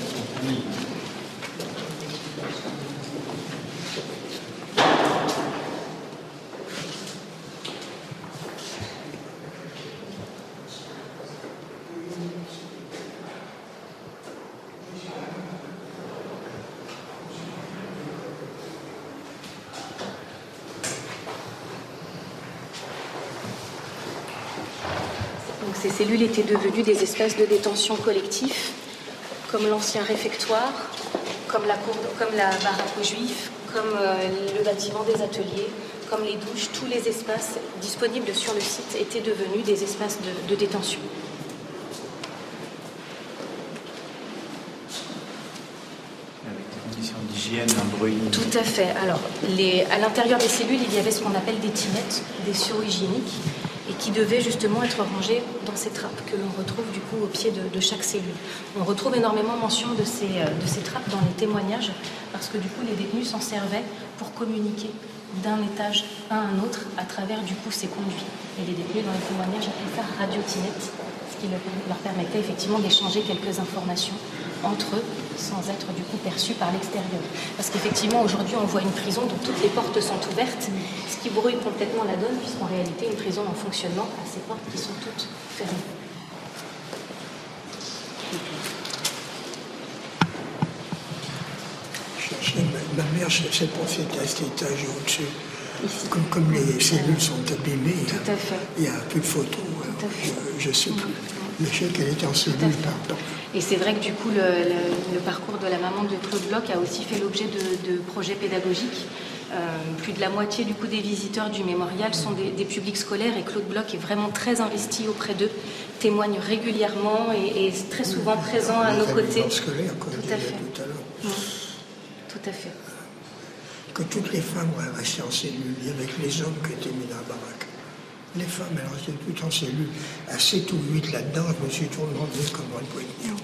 Donc, ces cellules étaient devenues des espaces de détention collectifs, comme l'ancien réfectoire, comme la, cour, comme la baraque aux juifs, comme euh, le bâtiment des ateliers, comme les douches. Tous les espaces disponibles sur le site étaient devenus des espaces de, de détention. d'hygiène, un bruit Tout à fait. Alors, les, à l'intérieur des cellules, il y avait ce qu'on appelle des tinettes, des seaux hygiéniques, et qui devaient justement être rangés dans ces trappes que l'on retrouve du coup au pied de, chaque cellule. On retrouve énormément mention de ces, euh, de ces trappes dans les témoignages, parce que du coup, les détenus s'en servaient pour communiquer d'un étage à un autre à travers du coup ces conduits. Et les détenus dans les témoignages appelaient ça radiotinette, ce qui leur permettait effectivement d'échanger quelques informations entre eux sans être du coup perçus par l'extérieur. Parce qu'effectivement, aujourd'hui, on voit une prison dont toutes les portes sont ouvertes, ce qui brouille complètement la donne, puisqu'en réalité, une prison en fonctionnement a ses portes qui sont toutes fermées. ma mère, c'est pour cet étage au-dessus. Comme, comme, les cellules sont abîmées, il n'y a, plus de photos. Je ne sais plus. Mais je sais qu'elle était en cellule par, et c'est vrai que du coup, le, parcours de la maman de Claude Bloch a aussi fait l'objet de, projets pédagogiques. Euh, plus de la moitié du coup des visiteurs du mémorial sont des, publics scolaires et Claude Bloch est vraiment très investi auprès d'eux, témoigne régulièrement et, est très souvent présent à nos côtés. tout à fait. Tout à fait. Que toutes les femmes restaient en cellule, avec les hommes qui étaient mis dans la baraque les femmes, alors tout en cellule, à 7 ou 8 là-dedans, je me suis toujours demandé comment elles pouvaient tenir.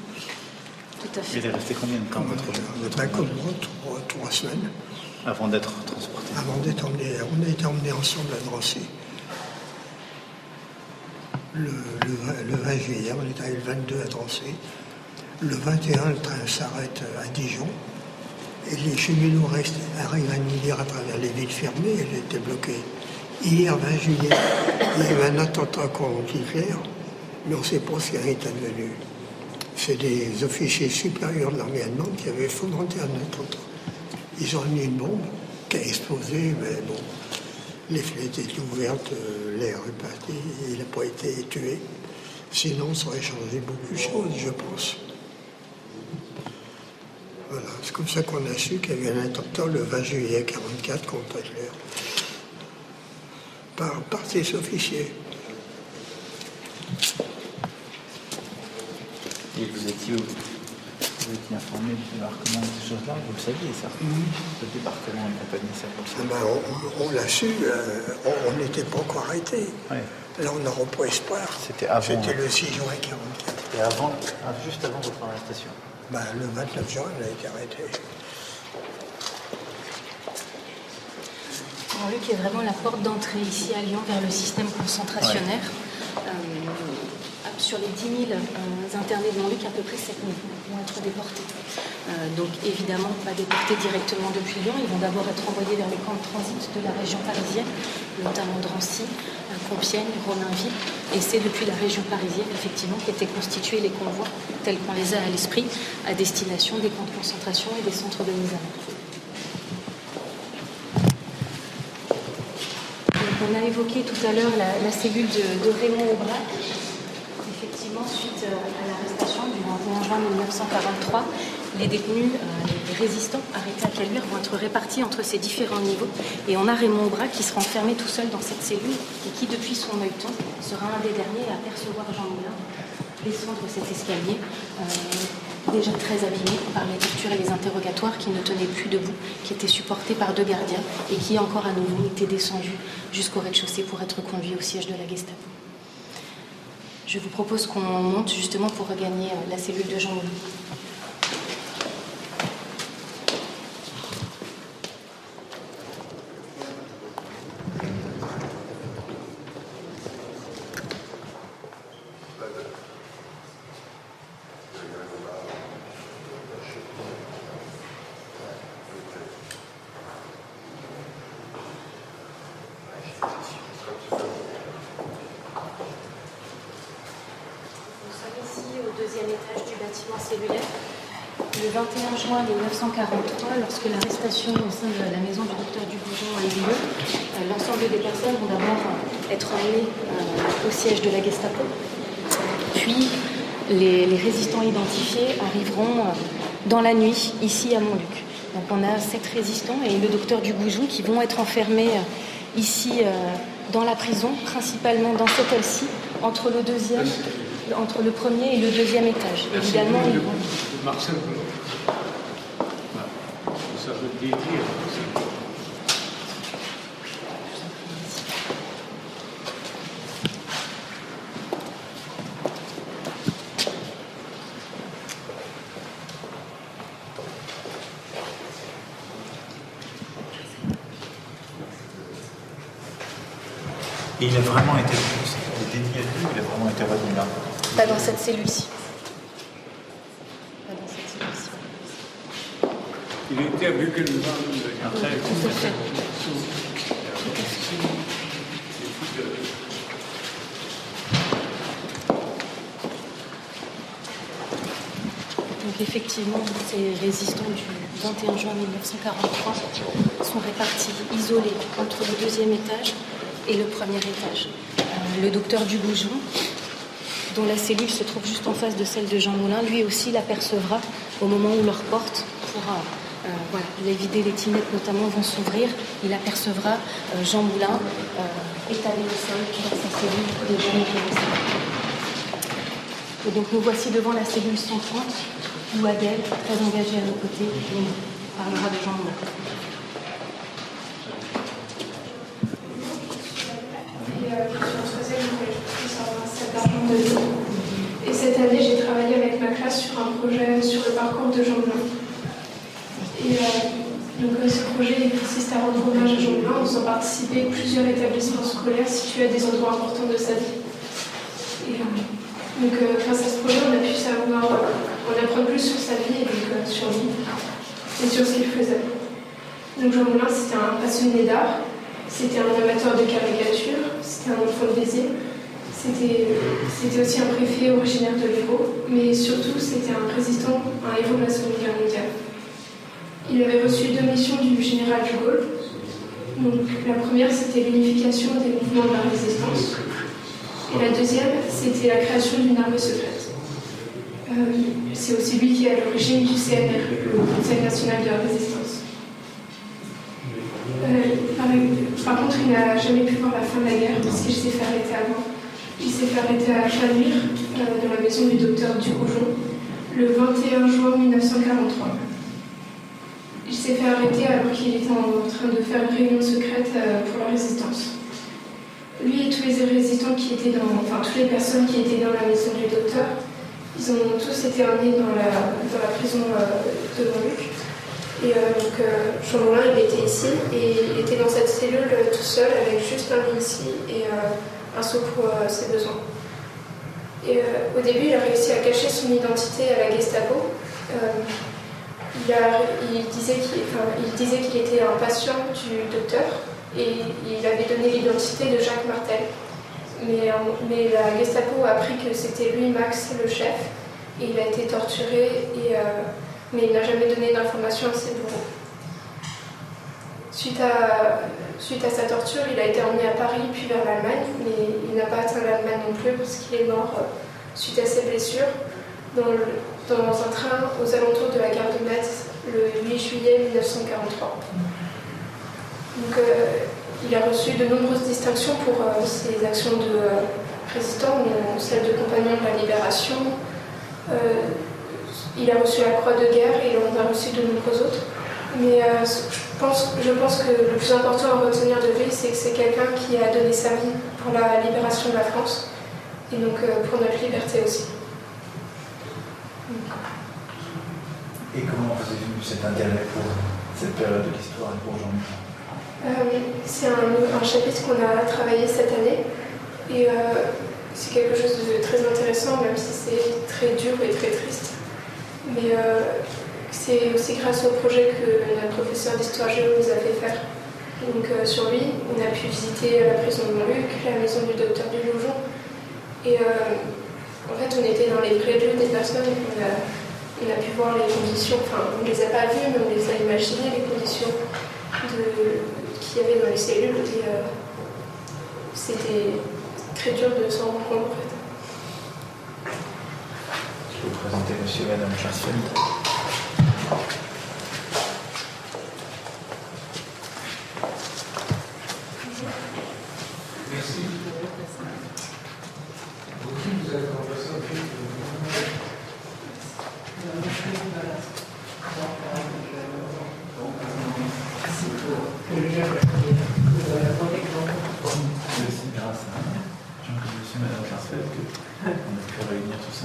Tout à fait. Il est resté combien de temps votre, votre ben, comme moi, trois, semaines. Avant d'être transporté Avant d'être emmené, on a été emmenés ensemble à Drancy. Le, le, 20 juillet, on est arrivé le 22 à Drancy. Le 21, le train s'arrête à Dijon. Et les cheminots restent, arrivent à dire à travers les villes fermées, elles étaient bloquées. Hier, 20 juillet, il y a eu un attentat contre Hitler, mais on ne sait pas ce qui est advenu. C'est des officiers supérieurs de l'armée allemande qui avaient fomenté un attentat. Ils ont mis une bombe qui a explosé, mais bon, les fenêtres étaient ouvertes, euh, l'air est parti, il n'a pas été tué. Sinon, ça aurait changé beaucoup de choses, je pense. Voilà, c'est comme ça qu'on a su qu'il y avait un attentat le 20 juillet 1944 contre Hitler par, par ces officiers. Et vous étiez, vous étiez informé du débarquement de ces choses-là Vous le saviez, ça Le débarquement accompagnait ça pour ça ben, On, on l'a su, euh, on n'était pas encore arrêté. Là, on n'a pas espoir. C'était avant. C'était le 6 juin 44. Et avant, juste avant votre arrestation ben, Le 29 juin, on a été arrêté. Montluc est vraiment la porte d'entrée ici à Lyon vers le système concentrationnaire. Euh, sur les 10 000 euh, internés de Montluc, à peu près 7 000 vont être déportés. Euh, donc évidemment, pas déportés directement depuis Lyon. Ils vont d'abord être envoyés vers les camps de transit de la région parisienne, notamment Drancy, Compiègne, Romainville. Et c'est depuis la région parisienne, effectivement, qu'étaient constitués les convois, tels qu'on les a à l'esprit, à destination des camps de concentration et des centres de mise à mort. On a évoqué tout à l'heure la, cellule de, Raymond Aubrac. Effectivement, suite euh, à l'arrestation du 21 juin 1943, les détenus, euh, les résistants arrêtés à Caluire vont être répartis entre ces différents niveaux. Et on a Raymond Aubrac qui sera enfermé tout seul dans cette cellule et qui, depuis son œilleton, sera un des derniers à percevoir Jean Moulin descendre cet escalier. Euh, déjà très abîmé par les tortures et les interrogatoires, qui ne tenaient plus debout, qui étaient supportés par deux gardiens et qui encore à nouveau étaient descendus jusqu'au rez-de-chaussée pour être conduits au siège de la Gestapo. Je vous propose qu'on monte justement pour regagner euh, la cellule de Jean Moulin. juin 1943, au sein de la maison du docteur a eu lieu, euh, l'ensemble des personnes vont d'abord être emmenées euh, au siège de la Gestapo. Puis les, résistants identifiés arriveront euh, dans la nuit ici à Montluc. Donc on a sept résistants et le docteur Dugoujon qui vont être enfermés ici dans la prison, principalement dans cette aile-ci, entre le deuxième, entre le premier et le deuxième étage. Évidemment, il a vraiment été, il est dédié à Dieu, il a vraiment été retenu là. Pas dans cette cellule-ci. Il était à Buchenwald. Donc effectivement, ces résistants du 21 juin 1943 sont répartis, isolés entre le deuxième étage et le premier étage. Le docteur Dugoujon, dont la cellule se trouve juste en face de celle de Jean Moulin, lui aussi l'apercevra au moment où leur porte pourra les vider, les tinettes notamment vont s'ouvrir. Il apercevra euh, Jean Moulin euh, étalé au sol dans sa cellule déjà mécanisée. Et donc nous voici devant la cellule 130 où Adèle, très engagée à nos côtés, nous parlera de Jean Moulin. Et, euh, de cette année, j'ai travaillé avec ma classe sur un projet sur le parcours de Jean Moulin. Et euh, donc, euh, ce projet il consiste à rendre hommage à Jean Moulin en faisant participer plusieurs établissements scolaires situés à des endroits importants de sa vie. Euh, donc, euh, grâce à ce projet, on a pu savoir, euh, on apprend plus sur sa vie et euh, sur lui et sur ce qu'il faisait. Donc, Jean Moulin, c'était un passionné d'art, c'était un amateur de caricature, c'était un enfant de Béziers, c'était c'était aussi un préfet originaire de l'Hérault, mais surtout, c'était un résistant, un héros de la Seconde Guerre mondiale. Il avait reçu deux missions du général de Gaulle. La première, c'était l'unification des mouvements de la résistance. Et la deuxième, c'était la création d'une armée secrète. Euh, c'est aussi lui qui est à l'origine du CNR, le Conseil national de la résistance. Euh, par, contre, il n'a jamais pu voir la fin de la guerre parce qu'il s'est fait arrêter avant. Il s'est fait arrêter à Chalmire, euh, dans la maison du docteur Duroujon, le 21 juin 1943. Il s'est fait arrêter alors qu'il était en train de faire une réunion secrète euh, pour la résistance. Lui et tous les résistants qui étaient dans, enfin toutes les personnes qui étaient dans la maison du docteur, ils ont tous été emmenés dans la, prison euh, de Montluc. Et euh, donc Jean Moulin, il était ici et il était dans cette cellule tout seul avec juste un lit ici et un seau pour ses besoins. Et au début, il a réussi à cacher son identité à la Gestapo. Il, disait qu'il était un patient du docteur et il avait donné l'identité de Jacques Martel. Mais, euh, la Gestapo a appris que c'était lui, Max, le chef, et il a été torturé, et, euh, mais il n'a jamais donné d'informations à ses bourreaux. Suite à, suite à sa torture, il a été emmené à Paris puis vers l'Allemagne, mais il n'a pas atteint l'Allemagne non plus parce qu'il est mort euh, suite à ses blessures dans, le- dans un train aux alentours de la gare de Metz le 8 juillet 1943. Donc, euh, il a reçu de nombreuses distinctions pour euh, ses actions de euh, résistant, dont celle de compagnon de la libération. Euh, il a reçu la Croix de guerre et en a reçu de nombreux autres. Mais je, pense, je pense que le plus important à retenir de lui, c'est que c'est quelqu'un qui a donné sa vie pour la libération de la France et donc pour notre liberté aussi. Et comment vous avez vu cet intérêt pour cette période de l'histoire et pour Jean Moulin Euh, c'est un, chapitre qu'on a travaillé cette année et euh, c'est quelque chose de très intéressant, même si c'est très dur et très triste. Mais euh, c'est aussi grâce au projet que notre professeur d'histoire géo nous a fait faire. Donc euh, sur lui, on a pu visiter la prison de Montluc, la maison du docteur Dulaujon. Et euh, en fait, on était dans les préludes des personnes, on a pu voir les conditions, enfin, on ne les a pas vues, mais on les a imaginées, les conditions qu'il y avait dans les cellules. Et euh, c'était très dur de s'en rendre compte, en fait. Je vais vous présenter monsieur et madame.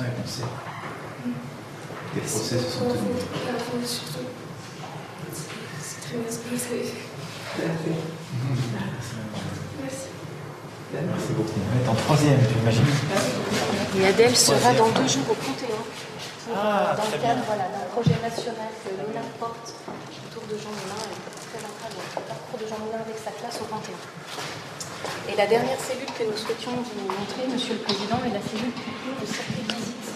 avancé. Les procès se sont tenus. C'est très bien ce que vous savez Merci. Merci beaucoup. On est en troisième, j'imagine. Adèle sera dans deux jours au Panthéon. pour, Ah, euh, dans le cadre voilà, d'un projet national que Lina porte autour de Jean Moulin. Elle présentera le parcours de Jean Moulin avec sa classe au Panthéon. Et la dernière cellule que nous souhaitions vous montrer, Monsieur le Président, est la cellule qui le circuit de visite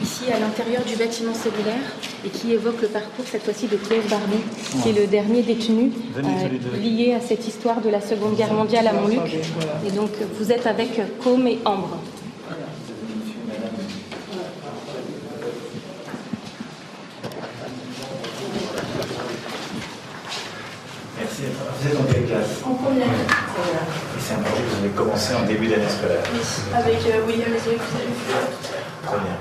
ici à l'intérieur du bâtiment cellulaire et qui évoque le parcours cette fois-ci de Claude Barbie, qui est le dernier détenu euh, lié à cette histoire de la Seconde Guerre mondiale à Montluc. Et donc vous êtes avec Côme et Ambre. Merci. Vous êtes en quelle classe En première, Et c'est un projet que vous avez commencé en début d'année scolaire. oui, avec euh, William et Zoé vous avez. Très bien.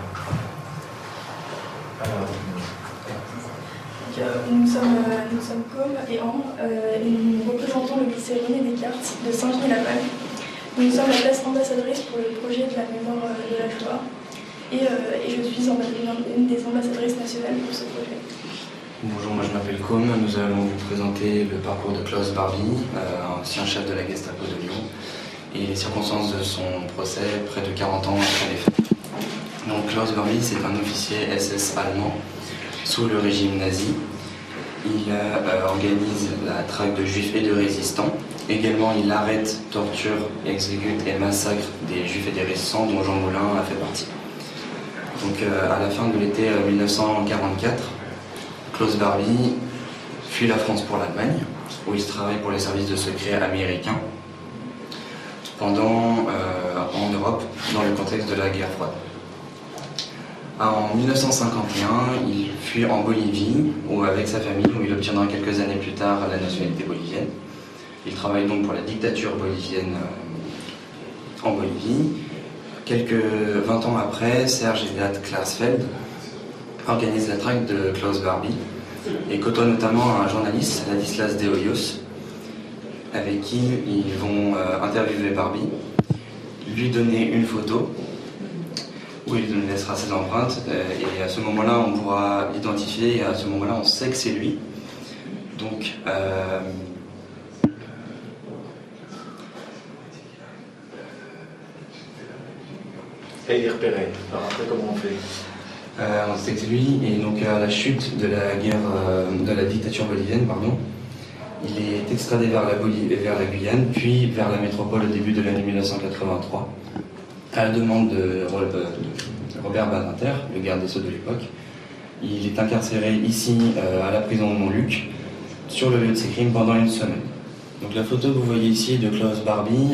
Alors, Donc, euh, nous, sommes, euh, nous sommes Com et Ambre, euh, et nous représentons le lycée René Descartes de Saint-Genis-la-Balle. Nous sommes la classe ambassadrice pour le projet de la mémoire de la Shoah. Et, et je suis une des ambassadrices nationales pour ce projet. Bonjour, moi je m'appelle Com. Nous allons vous présenter le parcours de Klaus Barbie, euh, ancien chef de la Gestapo de Lyon, et les circonstances de son procès près de 40 ans après les faits. Donc Klaus Barbie, c'est un officier SS allemand sous le régime nazi. Il euh, organise la traque de juifs et de résistants. Également, il arrête, torture, exécute et massacre des juifs et des résistants dont Jean Moulin a fait partie. Donc euh, à la fin de l'été euh, 1944, Klaus Barbie fuit la France pour l'Allemagne, où il travaille pour les services de secret américains, pendant euh, en Europe, dans le contexte de la guerre froide. En 1951, il fuit en Bolivie, où, avec sa famille, où il obtiendra quelques années plus tard la nationalité bolivienne. Il travaille donc pour la dictature bolivienne euh, en Bolivie. Quelques 20 ans après, Serge Edat Klarsfeld organise la traque de Klaus Barbie et côtoie notamment un journaliste, Ladislas De Hoyos, avec qui ils vont euh, interviewer Barbie, lui donner une photo où il laissera ses empreintes euh, et à ce moment-là on pourra l'identifier et à ce moment-là on sait que c'est lui. Donc euh, et il est repéré. Alors après, comment on fait? Euh, c'est lui, et donc à la chute de la guerre, euh, de la dictature bolivienne, pardon, il est extradé vers la, Guyane, puis vers la métropole au début de l'année 1983, à la demande euh, de Robert Badinter, le garde des Sceaux de l'époque. Il est incarcéré ici, à la prison de Montluc, sur le lieu de ses crimes pendant une semaine. Donc la photo que vous voyez ici de Klaus Barbie,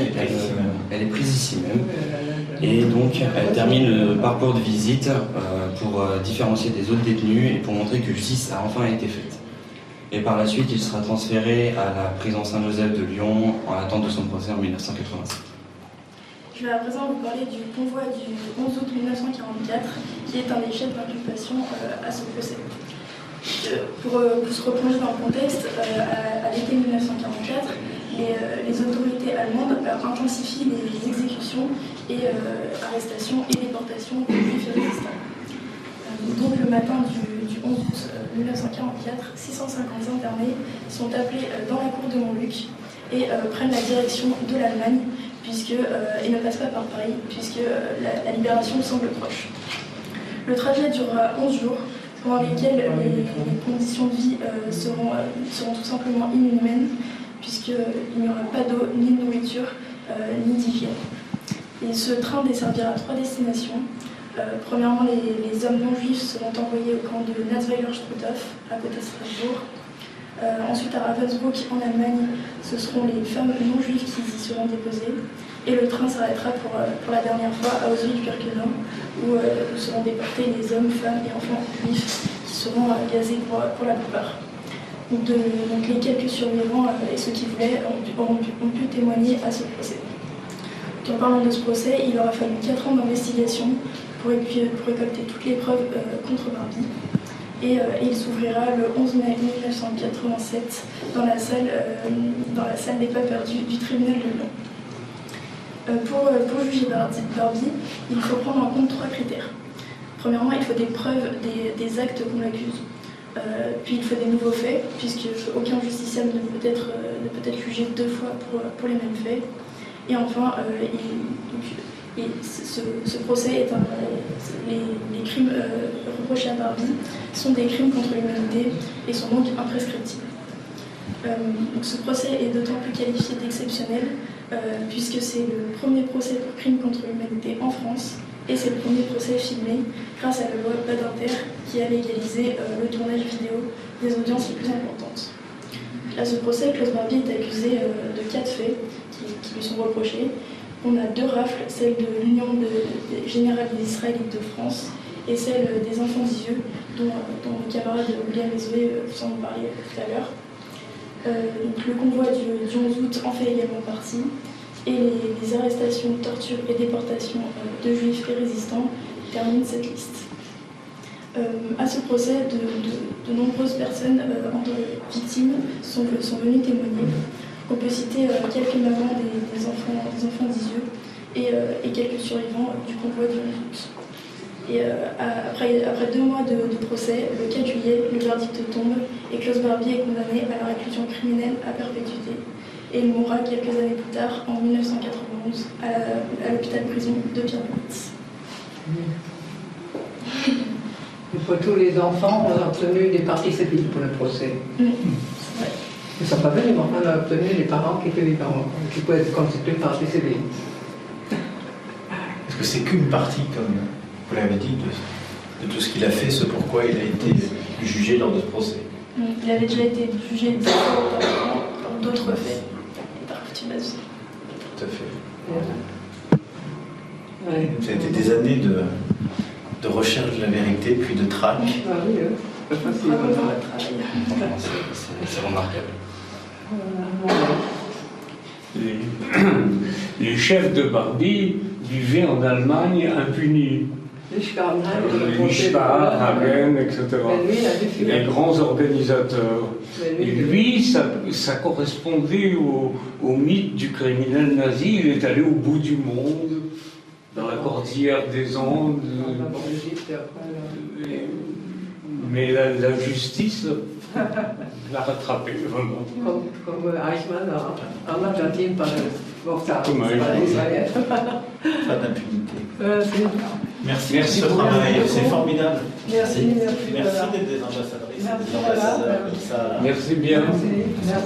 elle, est prise ici même. Et donc, elle termine le parcours de visite euh, pour euh, différencier des autres détenus et pour montrer que justice a enfin été faite. Et par la suite, il sera transféré à la prison Saint-Joseph de Lyon en attente de son procès en 1987. Je vais à présent vous parler du convoi du 11 août 1944, qui est un des chefs d'inculpation euh, à ce procès. Pour, euh, se replonger dans le contexte, euh, à, l'été 1944, les, euh, les autorités allemandes intensifient les, exécutions et arrestations et déportations de juifs résistants. Donc le matin du, du 11 août euh, 1944, 650 internés sont appelés dans la cour de Montluc et prennent la direction de l'Allemagne puisque, et ne passent pas par Paris, puisque la, libération semble proche. Le trajet durera 11 jours, pendant lesquels les, conditions de vie euh, seront, euh, seront tout simplement inhumaines, puisqu'il n'y aura pas d'eau, ni de nourriture, euh, ni d'hygiène. Et ce train desservira trois destinations. Euh, premièrement, les, hommes non juifs seront envoyés au camp de Natzweiler-Struthof, à côté de Strasbourg. Euh, ensuite, à Ravensbrück, en Allemagne, ce seront les femmes non juives qui y seront déposées. Et le train s'arrêtera pour, euh, pour la dernière fois à Auschwitz-Birkenau, où euh, seront déportés les hommes, femmes et enfants juifs qui seront euh, gazés pour, la plupart. Les quelques survivants et ceux qui voulaient ont pu, témoigner à ce procès. En parlant de ce procès, il aura fallu 4 ans d'investigation pour, pour récolter toutes les preuves contre Barbie. Et, il s'ouvrira le 11 mai 1987 dans la salle, dans la salle des pas perdus du tribunal de Lyon. Euh, pour, euh, pour juger Barbie, il faut prendre en compte trois critères. Premièrement, il faut des preuves des, actes qu'on l'accuse. Euh, puis il faut des nouveaux faits, puisque aucun justiciable ne peut être, euh, peut être jugé deux fois pour, les mêmes faits. Et enfin, ce, procès est un, les, les, crimes reprochés à Barbie sont des crimes contre l'humanité et sont donc imprescriptibles. donc ce procès est d'autant plus qualifié d'exceptionnel puisque c'est le premier procès pour crime contre l'humanité en France et c'est le premier procès filmé grâce à la loi Badinter qui a légalisé euh, le tournage vidéo des audiences les plus importantes. À ce procès, Klaus Barbie est accusé euh, de quatre faits qui, lui sont reprochés. On a deux rafles, celle de l'Union générale des Israélites de France et celle des enfants d'Isieux, dont, dont mon camarade William Ezoué vous en parlait tout à l'heure. Euh, le convoi du, du 11 août en fait également partie et les, arrestations, tortures et déportations euh, de juifs et résistants terminent cette liste. Euh, à ce procès, de, nombreuses personnes euh, victimes sont, venues témoigner. On peut citer quelques mamans des, enfants, des enfants d'Isieux et, quelques survivants du convoi du 11 août. Et après, après, deux mois de, procès, le 4 juillet, le verdict tombe et Klaus Barbier est condamné à la réclusion criminelle à perpétuité et il mourra quelques années plus tard, en 1991, à, l'hôpital prison de Pierre-Bénitz. Pour tous les enfants, on a obtenu des parties civiles pour le procès. Ils ne sont pas venus, on a obtenu les parents qui étaient vivants, qui pouvaient être constitués partie civile. Est-ce que c'est qu'une partie, comme vous l'avez dit, de, tout ce qu'il a fait, ce pourquoi il a été jugé lors de ce procès Il avait déjà été jugé pour d'autres faits. Tout à fait. Ça a été des années de, de, recherche de la vérité, puis de traque. Ah oui, c'est remarquable. Les, les, chefs de Barbie vivaient en Allemagne impunis. Lichbar, Hagen, etc. Les grands organisateurs. Et lui, ça, correspondait au, mythe du criminel nazi. Il est allé au bout du monde, dans la cordillère des Andes. Mais la, justice l'a rattrapé, vraiment. Comme, comme Eichmann en Argentine, par. Comme Eichmann. Pas d'impunité. Merci, merci pour ce travail, c'est formidable. Merci, merci, merci d'être des ambassadrices, merci, des ambassadeurs comme ça. Merci bien. Merci, merci,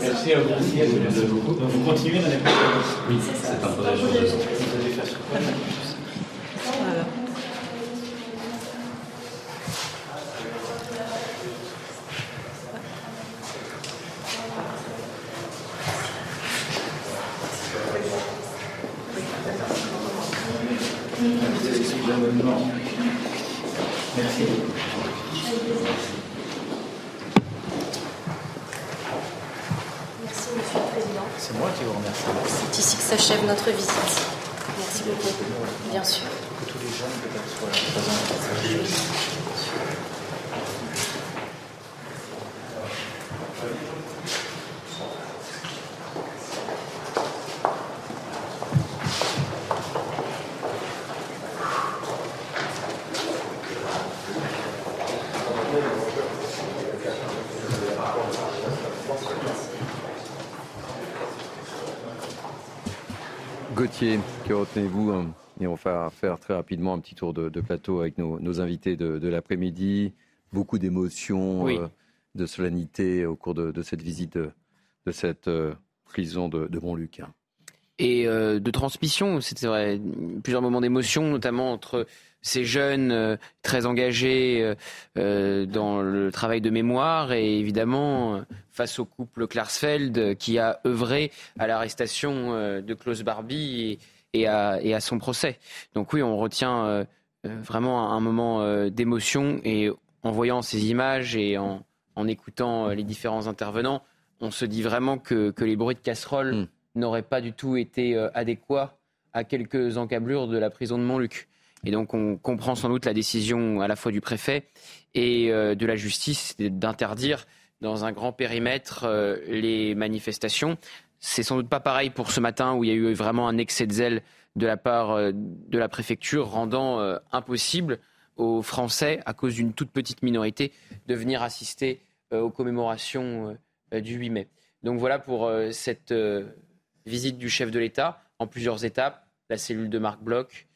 merci, à vous. Merci à vous. Continuez l'année prochaine Oui, c'est un. Vous allez faire. Merci, Monsieur le Président. C'est moi qui vous remercie. C'est ici que s'achève notre visite. Merci beaucoup. Bien sûr. Que tous les jeunes peut-être soient présents. que retenez-vous hein, Et on va faire très rapidement un petit tour de, plateau avec nos, invités de, l'après-midi. Beaucoup d'émotions, euh, de solennité au cours de, cette visite de, cette euh, prison de, Montluc. Hein. Et euh, de transmission, c'était vrai, plusieurs moments d'émotion, notamment entre ces jeunes très engagés dans le travail de mémoire et évidemment face au couple Klarsfeld qui a œuvré à l'arrestation de Klaus Barbie et, à, son procès. Donc oui, on retient euh, euh, vraiment un, moment euh, d'émotion et en voyant ces images et en, écoutant les différents intervenants, on se dit vraiment que, les bruits de casserole hmm. n'auraient pas du tout été adéquats à quelques encablures de la prison de Montluc. Et donc on comprend sans doute la décision à la fois du préfet et de la justice d'interdire dans un grand périmètre les manifestations. C'est sans doute pas pareil pour ce matin où il y a eu vraiment un excès de zèle de la part de la préfecture, rendant impossible aux Français, à cause d'une toute petite minorité, de venir assister aux commémorations du 8 mai. Donc voilà pour cette visite du chef de l'État en plusieurs étapes. La cellule de Marc Bloch,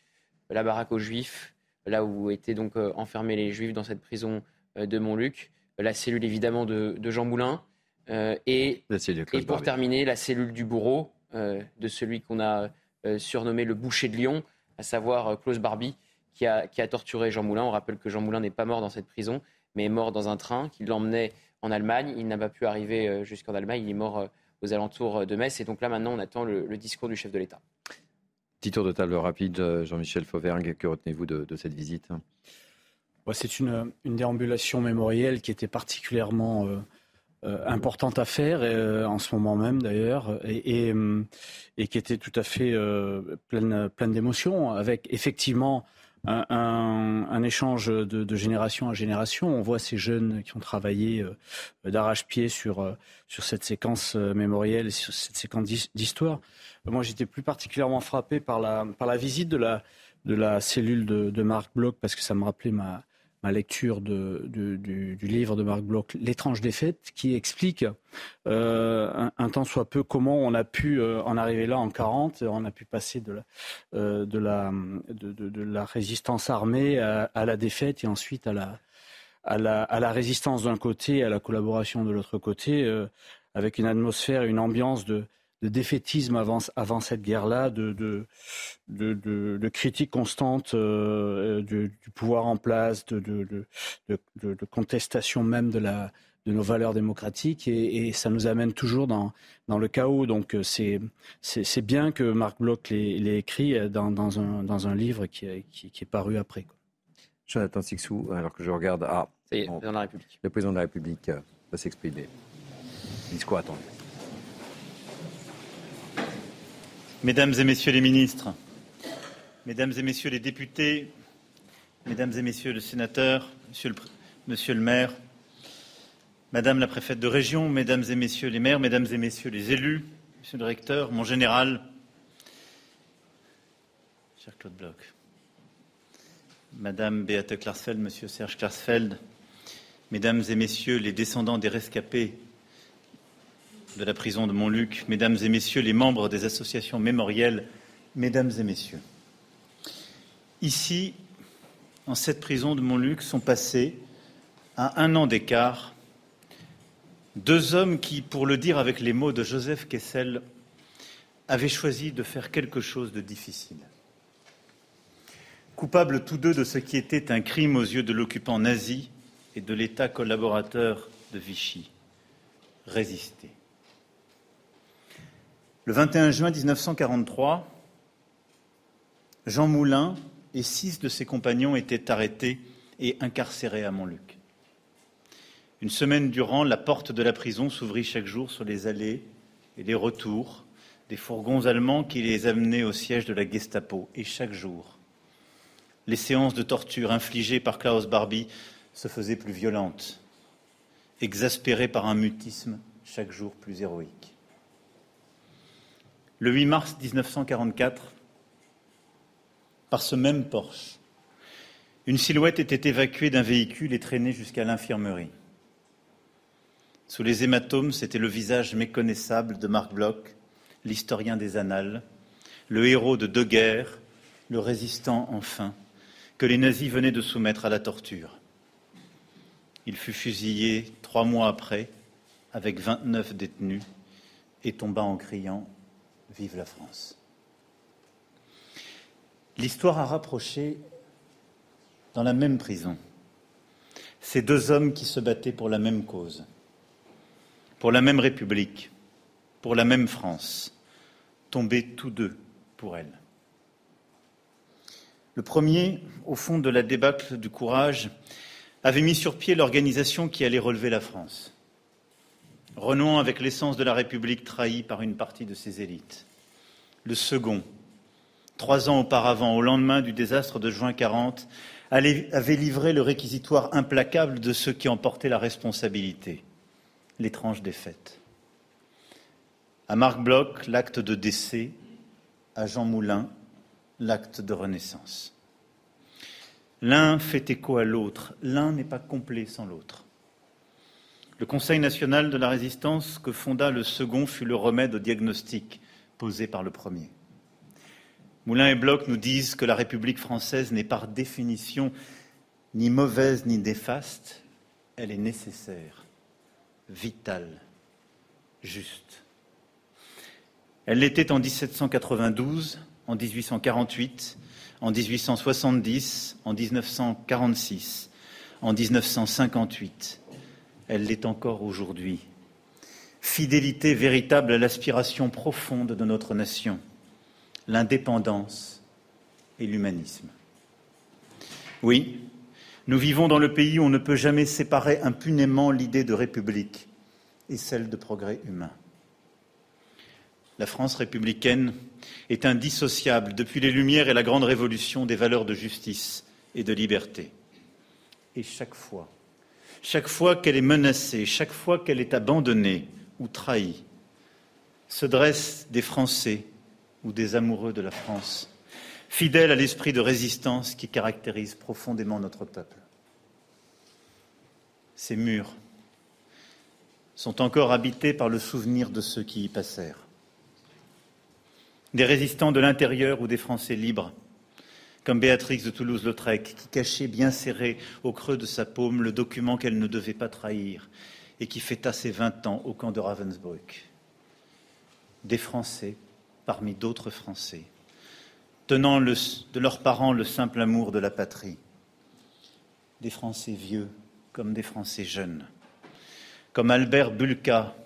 la baraque aux Juifs, là où étaient donc enfermés les Juifs dans cette prison de Montluc, la cellule évidemment de, Jean Moulin, et, et, pour terminer, la cellule du bourreau, de celui qu'on a surnommé le boucher de Lyon, à savoir Klaus Barbie, qui a, torturé Jean Moulin. On rappelle que Jean Moulin n'est pas mort dans cette prison, mais est mort dans un train qui l'emmenait en Allemagne. Il n'a pas pu arriver jusqu'en Allemagne. Il est mort aux alentours de Metz. Et donc là, maintenant, on attend le, discours du chef de l'État. Petit tour de table rapide, Jean-Michel Fauvergue. Que retenez-vous de, cette visite? C'est une, déambulation mémorielle qui était particulièrement euh, euh, importante à faire, euh, en ce moment même d'ailleurs, et, et, qui était tout à fait pleine, pleine d'émotions, avec effectivement un, échange de, génération à génération. On voit ces jeunes qui ont travaillé euh, d'arrache-pied sur, euh, sur cette séquence euh, mémorielle, sur cette séquence d'histoire. Moi, j'étais plus particulièrement frappé par la, par la visite de la, de la cellule de, de Marc Bloch, parce que ça me rappelait ma, ma lecture du, livre de Marc Bloch, L'étrange défaite, qui explique euh, un, un, tant soit peu comment on a pu euh, en arriver là en 40. On a pu passer de la, euh, résistance armée à, la défaite et ensuite à la, à la, résistance d'un côté à la collaboration de l'autre côté, avec une atmosphère, une ambiance de, de défaitisme avant, avant cette guerre-là, de, de, de, de, critique constante euh, du, pouvoir en place, de, de, contestation même de, la, de nos valeurs démocratiques, et, ça nous amène toujours dans, dans le chaos. Donc euh, c'est, c'est, bien que Marc Bloch l'ait, écrit dans, dans, un, dans un livre qui, qui, est paru après. Jonathan Sixou, alors que je regarde... Ah, la République. Le président de la République euh, va s'exprimer. Discours attendu. Mesdames et Messieurs les ministres, Mesdames et Messieurs les députés, Mesdames et Messieurs les sénateurs, Monsieur le, maire, Madame la préfète de région, Mesdames et Messieurs les maires, Mesdames et Messieurs les élus, Monsieur le recteur, mon général, cher Claude Bloch, Madame Beate Klarsfeld, Monsieur Serge Klarsfeld, Mesdames et Messieurs les descendants des rescapés de la prison de Montluc, Mesdames et Messieurs les membres des associations mémorielles, Mesdames et Messieurs. Ici, en cette prison de Montluc, sont passés, à un an d'écart, deux hommes qui, pour le dire avec les mots de Joseph Kessel, avaient choisi de faire quelque chose de difficile. Coupables tous deux de ce qui était un crime aux yeux de l'occupant nazi et de l'État collaborateur de Vichy, résister. Le 21 juin 1943, Jean Moulin et six de ses compagnons étaient arrêtés et incarcérés à Montluc. Une semaine durant, la porte de la prison s'ouvrit chaque jour sur les allées et les retours des fourgons allemands qui les amenaient au siège de la Gestapo. Et chaque jour, les séances de torture infligées par Klaus Barbie se faisaient plus violentes, exaspérées par un mutisme chaque jour plus héroïque. Le 8 mars 1944, par ce même Porsche, une silhouette était évacuée d'un véhicule et traînée jusqu'à l'infirmerie. Sous les hématomes, c'était le visage méconnaissable de Marc Bloch, l'historien des annales, le héros de deux guerres, le résistant enfin, que les nazis venaient de soumettre à la torture. Il fut fusillé trois mois après, avec 29 détenus, et tomba en criant Vive la France. L'histoire a rapproché dans la même prison ces deux hommes qui se battaient pour la même cause, pour la même République, pour la même France, tombés tous deux pour elle. Le premier, au fond de la débâcle du courage, avait mis sur pied l'organisation qui allait relever la France renouant avec l'essence de la République trahie par une partie de ses élites. Le second, trois ans auparavant, au lendemain du désastre de juin 40, avait livré le réquisitoire implacable de ceux qui en portaient la responsabilité, l'étrange défaite. À Marc Bloch, l'acte de décès. À Jean Moulin, l'acte de renaissance. L'un fait écho à l'autre, l'un n'est pas complet sans l'autre. Le Conseil national de la résistance que fonda le second fut le remède au diagnostic posé par le premier. Moulin et Bloch nous disent que la République française n'est par définition ni mauvaise ni néfaste, elle est nécessaire, vitale, juste. Elle l'était en 1792, en 1848, en 1870, en 1946, en 1958. Elle l'est encore aujourd'hui. Fidélité véritable à l'aspiration profonde de notre nation, l'indépendance et l'humanisme. Oui, nous vivons dans le pays où on ne peut jamais séparer impunément l'idée de république et celle de progrès humain. La France républicaine est indissociable depuis les Lumières et la Grande Révolution des valeurs de justice et de liberté. Et chaque fois, chaque fois qu'elle est menacée, chaque fois qu'elle est abandonnée ou trahie, se dressent des Français ou des amoureux de la France, fidèles à l'esprit de résistance qui caractérise profondément notre peuple. Ces murs sont encore habités par le souvenir de ceux qui y passèrent des résistants de l'intérieur ou des Français libres, comme Béatrix de Toulouse-Lautrec, qui cachait bien serré au creux de sa paume le document qu'elle ne devait pas trahir et qui fêta ses vingt ans au camp de Ravensbrück. Des Français, parmi d'autres Français, tenant de leurs parents le simple amour de la patrie. Des Français vieux comme des Français jeunes, comme Albert Bulka,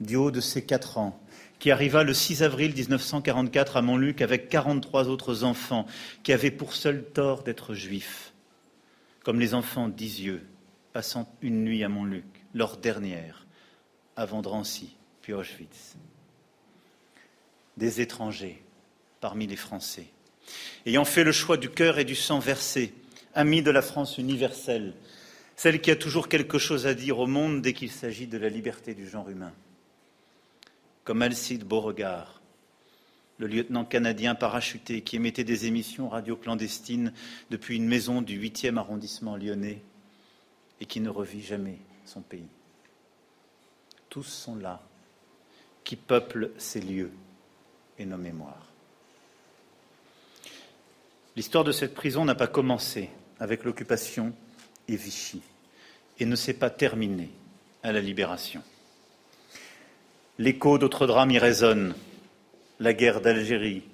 du haut de ses quatre ans, qui arriva le 6 avril 1944 à Montluc avec 43 autres enfants qui avaient pour seul tort d'être juifs, comme les enfants d'Isieux, passant une nuit à Montluc, leur dernière, avant Drancy, puis Auschwitz. Des étrangers parmi les Français, ayant fait le choix du cœur et du sang versé, amis de la France universelle, celle qui a toujours quelque chose à dire au monde dès qu'il s'agit de la liberté du genre humain comme Alcide Beauregard, le lieutenant canadien parachuté qui émettait des émissions radio clandestines depuis une maison du 8e arrondissement lyonnais et qui ne revit jamais son pays. Tous sont là, qui peuplent ces lieux et nos mémoires. L'histoire de cette prison n'a pas commencé avec l'occupation et Vichy et ne s'est pas terminée à la libération. L'écho d'autres drames y résonne, la guerre d'Algérie,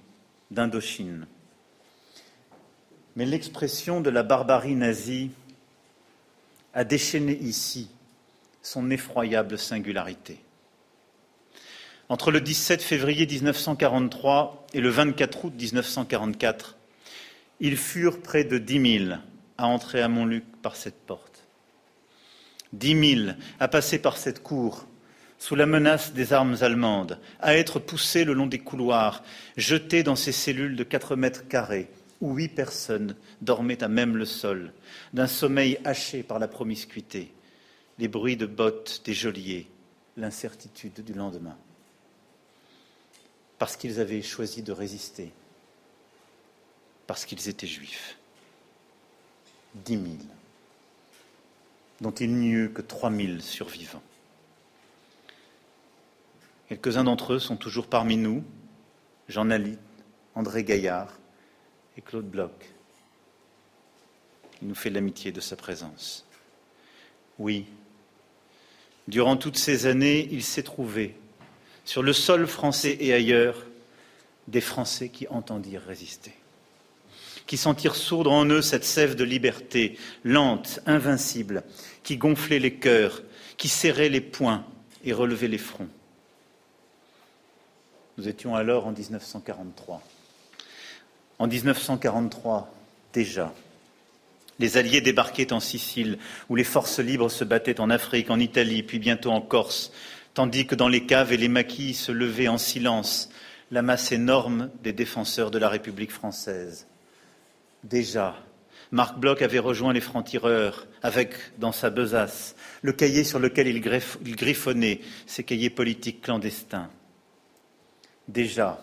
d'Indochine. Mais l'expression de la barbarie nazie a déchaîné ici son effroyable singularité. Entre le 17 février 1943 et le 24 août 1944, ils furent près de dix mille à entrer à Montluc par cette porte. Dix mille à passer par cette cour sous la menace des armes allemandes, à être poussés le long des couloirs, jetés dans ces cellules de quatre mètres carrés, où huit personnes dormaient à même le sol, d'un sommeil haché par la promiscuité, les bruits de bottes des geôliers, l'incertitude du lendemain. Parce qu'ils avaient choisi de résister, parce qu'ils étaient juifs. Dix mille, dont il n'y eut que trois mille survivants. Quelques-uns d'entre eux sont toujours parmi nous, Jean Nalit, André Gaillard et Claude Bloch. Il nous fait l'amitié de sa présence. Oui, durant toutes ces années, il s'est trouvé, sur le sol français et ailleurs, des Français qui entendirent résister, qui sentirent sourdre en eux cette sève de liberté, lente, invincible, qui gonflait les cœurs, qui serrait les poings et relevait les fronts. Nous étions alors en 1943. En 1943, déjà, les Alliés débarquaient en Sicile, où les forces libres se battaient en Afrique, en Italie, puis bientôt en Corse, tandis que dans les caves et les maquis se levait en silence la masse énorme des défenseurs de la République française. Déjà, Marc Bloch avait rejoint les francs-tireurs avec, dans sa besace, le cahier sur lequel il griffonnait ses cahiers politiques clandestins. Déjà,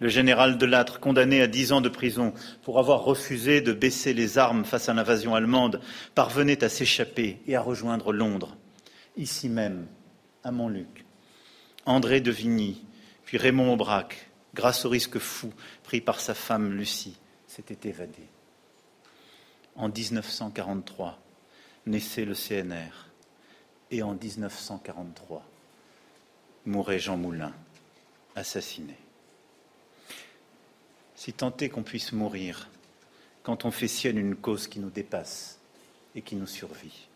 le général Delattre, condamné à dix ans de prison pour avoir refusé de baisser les armes face à l'invasion allemande, parvenait à s'échapper et à rejoindre Londres. Ici même, à Montluc, André de Vigny, puis Raymond Aubrac, grâce au risque fou pris par sa femme Lucie, s'était évadé. En 1943, naissait le CNR, et en 1943, mourait Jean Moulin, assassiné. Si tant est qu'on puisse mourir quand on fait sienne une cause qui nous dépasse et qui nous survit.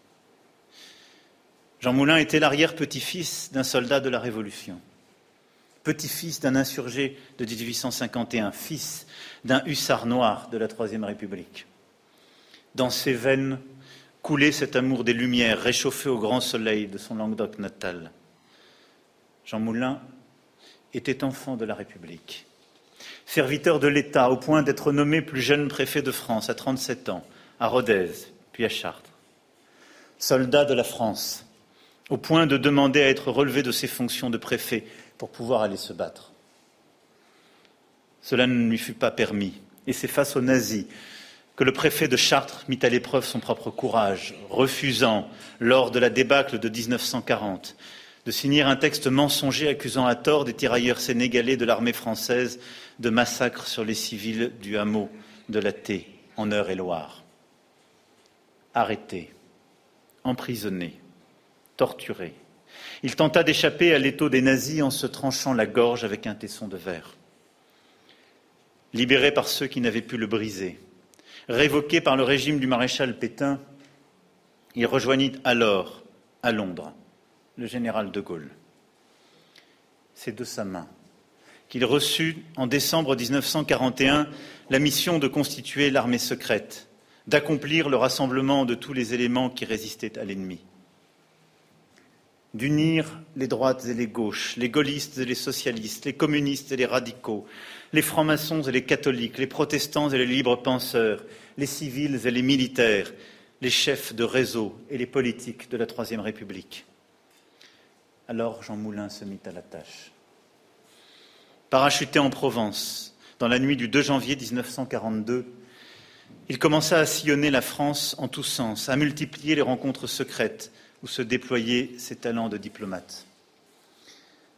Jean Moulin était l'arrière-petit-fils d'un soldat de la Révolution, petit-fils d'un insurgé de 1851, fils d'un hussard noir de la Troisième République. Dans ses veines coulait cet amour des Lumières, réchauffé au grand soleil de son Languedoc natal. Jean Moulin était enfant de la République, serviteur de l'État au point d'être nommé plus jeune préfet de France à 37 ans, à Rodez, puis à Chartres. Soldat de la France, au point de demander à être relevé de ses fonctions de préfet pour pouvoir aller se battre. Cela ne lui fut pas permis, et c'est face aux nazis que le préfet de Chartres mit à l'épreuve son propre courage, refusant, lors de la débâcle de 1940, de signer un texte mensonger accusant à tort des tirailleurs sénégalais de l'armée française de massacres sur les civils du hameau de la Thé, en Eure-et-Loire. Arrêté, emprisonné, torturé, il tenta d'échapper à l'étau des nazis en se tranchant la gorge avec un tesson de verre. Libéré par ceux qui n'avaient pu le briser, révoqué par le régime du maréchal Pétain, il rejoignit alors, à Londres, le général de Gaulle. C'est de sa main qu'il reçut en décembre 1941 la mission de constituer l'armée secrète, d'accomplir le rassemblement de tous les éléments qui résistaient à l'ennemi d'unir les droites et les gauches, les gaullistes et les socialistes, les communistes et les radicaux, les francs-maçons et les catholiques, les protestants et les libres penseurs, les civils et les militaires, les chefs de réseau et les politiques de la Troisième République. Alors Jean Moulin se mit à la tâche. Parachuté en Provence, dans la nuit du 2 janvier 1942, il commença à sillonner la France en tous sens, à multiplier les rencontres secrètes, où se déployaient ses talents de diplomate.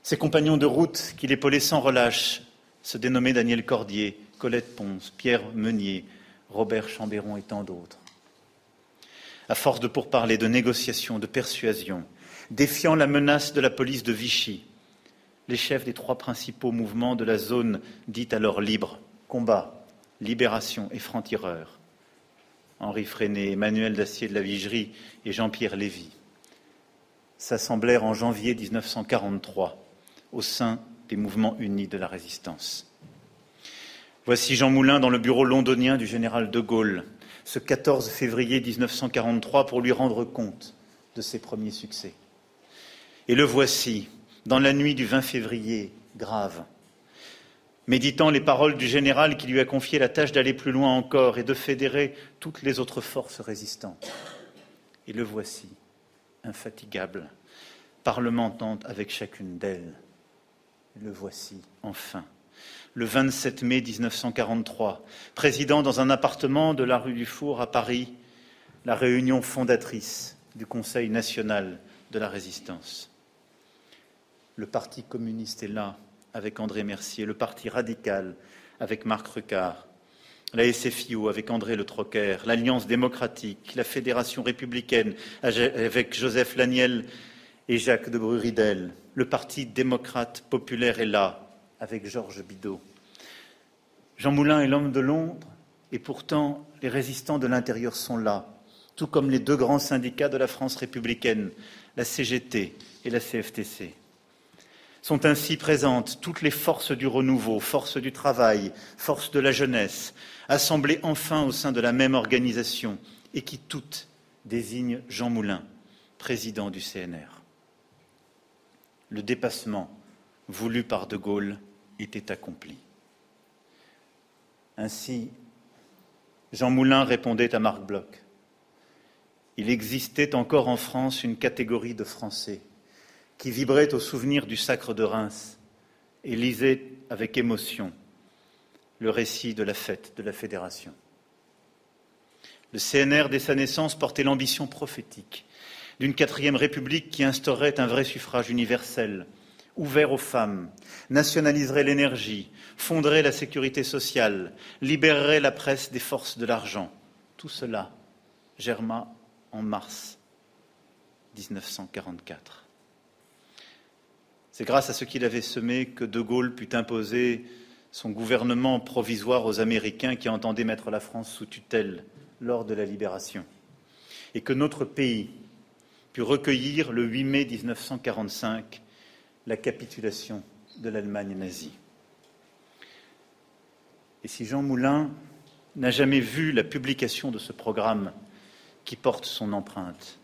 Ses compagnons de route, qui l'épaulaient sans relâche, se dénommaient Daniel Cordier, Colette Ponce, Pierre Meunier, Robert Chambéron et tant d'autres. À force de pourparlers, de négociations, de persuasions, défiant la menace de la police de Vichy, les chefs des trois principaux mouvements de la zone dite alors libre, combat, libération et franc-tireur, Henri Freinet, Emmanuel Dacier de la Vigerie et Jean-Pierre Lévy, s'assemblèrent en janvier 1943 au sein des mouvements unis de la résistance. Voici Jean Moulin dans le bureau londonien du général de Gaulle, ce 14 février 1943, pour lui rendre compte de ses premiers succès. Et le voici, dans la nuit du 20 février, grave, méditant les paroles du général qui lui a confié la tâche d'aller plus loin encore et de fédérer toutes les autres forces résistantes. Et le voici, infatigable, parlementant avec chacune d'elles. Le voici, enfin, le 27 mai 1943, président dans un appartement de la rue du Four à Paris, la réunion fondatrice du Conseil national de la résistance. Le Parti communiste est là, avec André Mercier, le Parti radical, avec Marc Recard, la SFIO avec André Le Troquer, l'Alliance démocratique, la Fédération républicaine avec Joseph Laniel et Jacques de Bruridel, le Parti démocrate populaire est là avec Georges Bidault. Jean Moulin est l'homme de Londres et pourtant les résistants de l'intérieur sont là, tout comme les deux grands syndicats de la France républicaine, la CGT et la CFTC. Sont ainsi présentes toutes les forces du renouveau, forces du travail, forces de la jeunesse, assemblées enfin au sein de la même organisation et qui toutes désignent Jean Moulin, président du CNR. Le dépassement voulu par De Gaulle était accompli. Ainsi, Jean Moulin répondait à Marc Bloch. Il existait encore en France une catégorie de Français qui vibrait au souvenir du sacre de Reims et lisait avec émotion le récit de la fête de la Fédération. Le CNR, dès sa naissance, portait l'ambition prophétique d'une quatrième république qui instaurerait un vrai suffrage universel, ouvert aux femmes, nationaliserait l'énergie, fonderait la sécurité sociale, libérerait la presse des forces de l'argent. Tout cela germa en mars 1944. C'est grâce à ce qu'il avait semé que De Gaulle put imposer son gouvernement provisoire aux Américains qui entendaient mettre la France sous tutelle lors de la libération, et que notre pays put recueillir le 8 mai 1945 la capitulation de l'Allemagne nazie. Et si Jean Moulin n'a jamais vu la publication de ce programme qui porte son empreinte,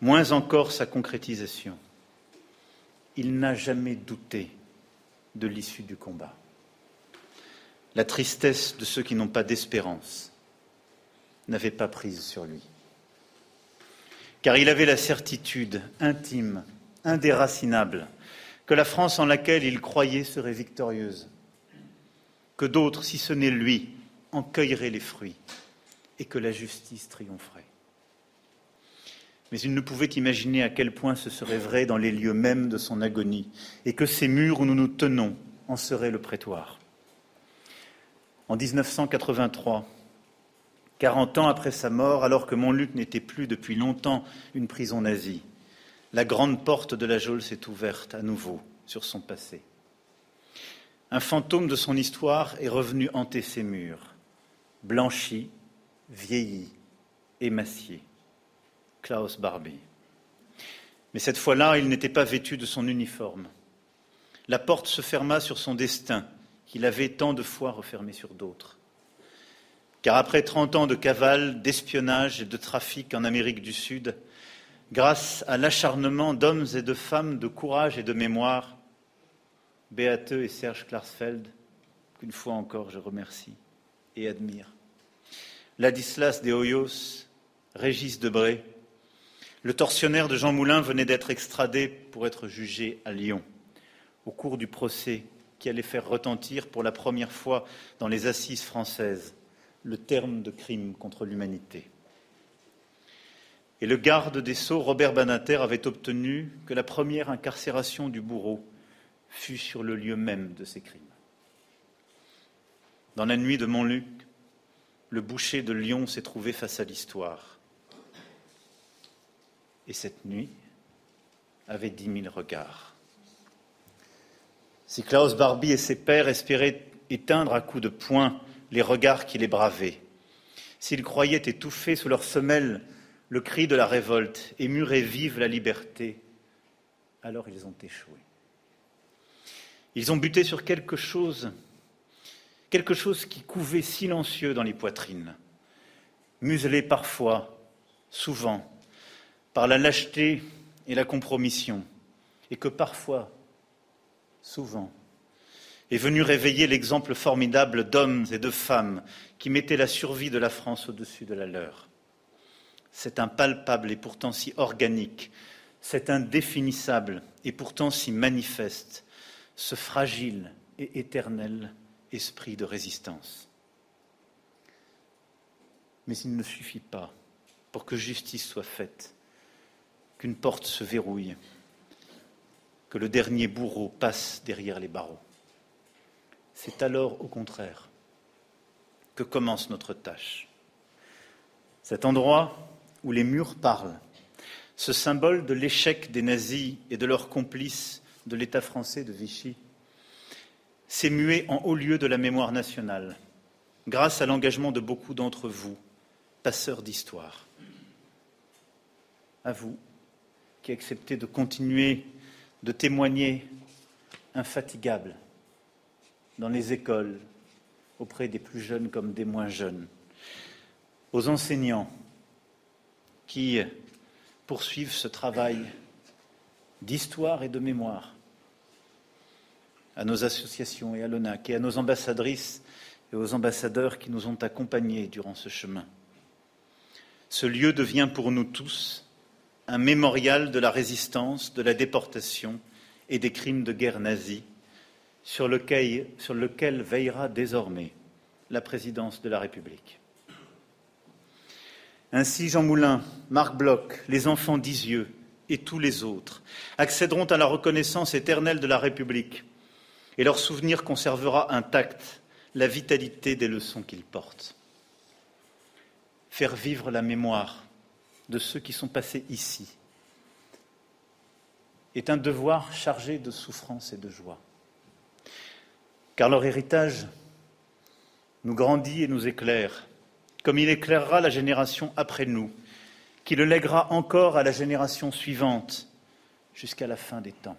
moins encore sa concrétisation, il n'a jamais douté de l'issue du combat. La tristesse de ceux qui n'ont pas d'espérance n'avait pas prise sur lui. Car il avait la certitude intime, indéracinable, que la France en laquelle il croyait serait victorieuse, que d'autres, si ce n'est lui, en cueilleraient les fruits, et que la justice triompherait. Mais il ne pouvait imaginer à quel point ce serait vrai dans les lieux mêmes de son agonie, et que ces murs où nous nous tenons en seraient le prétoire. En 1983, Quarante ans après sa mort, alors que Montluc n'était plus depuis longtemps une prison nazie, la grande porte de la geôle s'est ouverte à nouveau sur son passé. Un fantôme de son histoire est revenu hanter ses murs, blanchi, vieilli, émacié. Klaus Barbie. Mais cette fois-là, il n'était pas vêtu de son uniforme. La porte se ferma sur son destin, qu'il avait tant de fois refermé sur d'autres. Car après trente ans de cavale, d'espionnage et de trafic en Amérique du Sud, grâce à l'acharnement d'hommes et de femmes de courage et de mémoire, Beate et Serge Klarsfeld, qu'une fois encore je remercie et admire, Ladislas de Hoyos, Régis Debré, le tortionnaire de Jean Moulin venait d'être extradé pour être jugé à Lyon, au cours du procès qui allait faire retentir pour la première fois dans les assises françaises le terme de crime contre l'humanité. Et le garde des Sceaux, Robert Banater, avait obtenu que la première incarcération du bourreau fût sur le lieu même de ces crimes. Dans la nuit de Montluc, le boucher de Lyon s'est trouvé face à l'histoire et cette nuit avait dix mille regards. Si Klaus Barbie et ses pères espéraient éteindre à coups de poing les regards qui les bravaient, s'ils croyaient étouffer sous leurs semelles le cri de la révolte et murer vive la liberté, alors ils ont échoué. Ils ont buté sur quelque chose, quelque chose qui couvait silencieux dans les poitrines, muselé parfois, souvent, par la lâcheté et la compromission, et que parfois, souvent, est venu réveiller l'exemple formidable d'hommes et de femmes qui mettaient la survie de la France au-dessus de la leur. C'est impalpable et pourtant si organique, c'est indéfinissable et pourtant si manifeste, ce fragile et éternel esprit de résistance. Mais il ne suffit pas pour que justice soit faite qu'une porte se verrouille, que le dernier bourreau passe derrière les barreaux. C'est alors, au contraire, que commence notre tâche. Cet endroit où les murs parlent, ce symbole de l'échec des nazis et de leurs complices de l'État français de Vichy, s'est mué en haut lieu de la mémoire nationale, grâce à l'engagement de beaucoup d'entre vous, passeurs d'histoire. À vous, qui accepté de continuer de témoigner infatigable dans les écoles, auprès des plus jeunes comme des moins jeunes, aux enseignants qui poursuivent ce travail d'histoire et de mémoire, à nos associations et à l'ONAC et à nos ambassadrices et aux ambassadeurs qui nous ont accompagnés durant ce chemin. Ce lieu devient pour nous tous un mémorial de la résistance, de la déportation et des crimes de guerre nazis, sur lequel, veillera désormais la présidence de la République. Ainsi, Jean Moulin, Marc Bloch, les enfants d'Isieux et tous les autres accéderont à la reconnaissance éternelle de la République et leur souvenir conservera intact la vitalité des leçons qu'ils portent. Faire vivre la mémoire de ceux qui sont passés ici est un devoir chargé de souffrance et de joie. Car leur héritage nous grandit et nous éclaire, comme il éclairera la génération après nous, qui le lèguera encore à la génération suivante jusqu'à la fin des temps.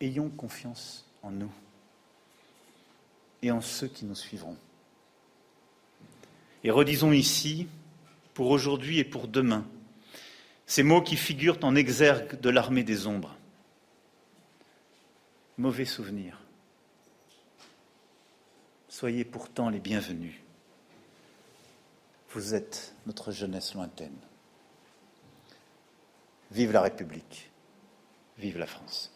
Ayons confiance en nous et en ceux qui nous suivront. Et redisons ici, pour aujourd'hui et pour demain, ces mots qui figurent en exergue de l'armée des ombres. Mauvais souvenirs. Soyez pourtant les bienvenus. Vous êtes notre jeunesse lointaine. Vive la République. Vive la France.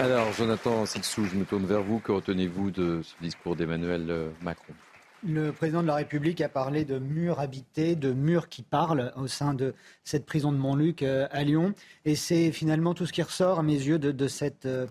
Alors, Jonathan Sixou, je me tourne vers vous. Que retenez-vous de ce discours d'Emmanuel euh, Macron? Le président de la République a parlé de murs habités, de murs qui parlent au sein de cette prison de Montluc euh, à Lyon. Et c'est finalement tout ce qui ressort à mes yeux de, cette, euh,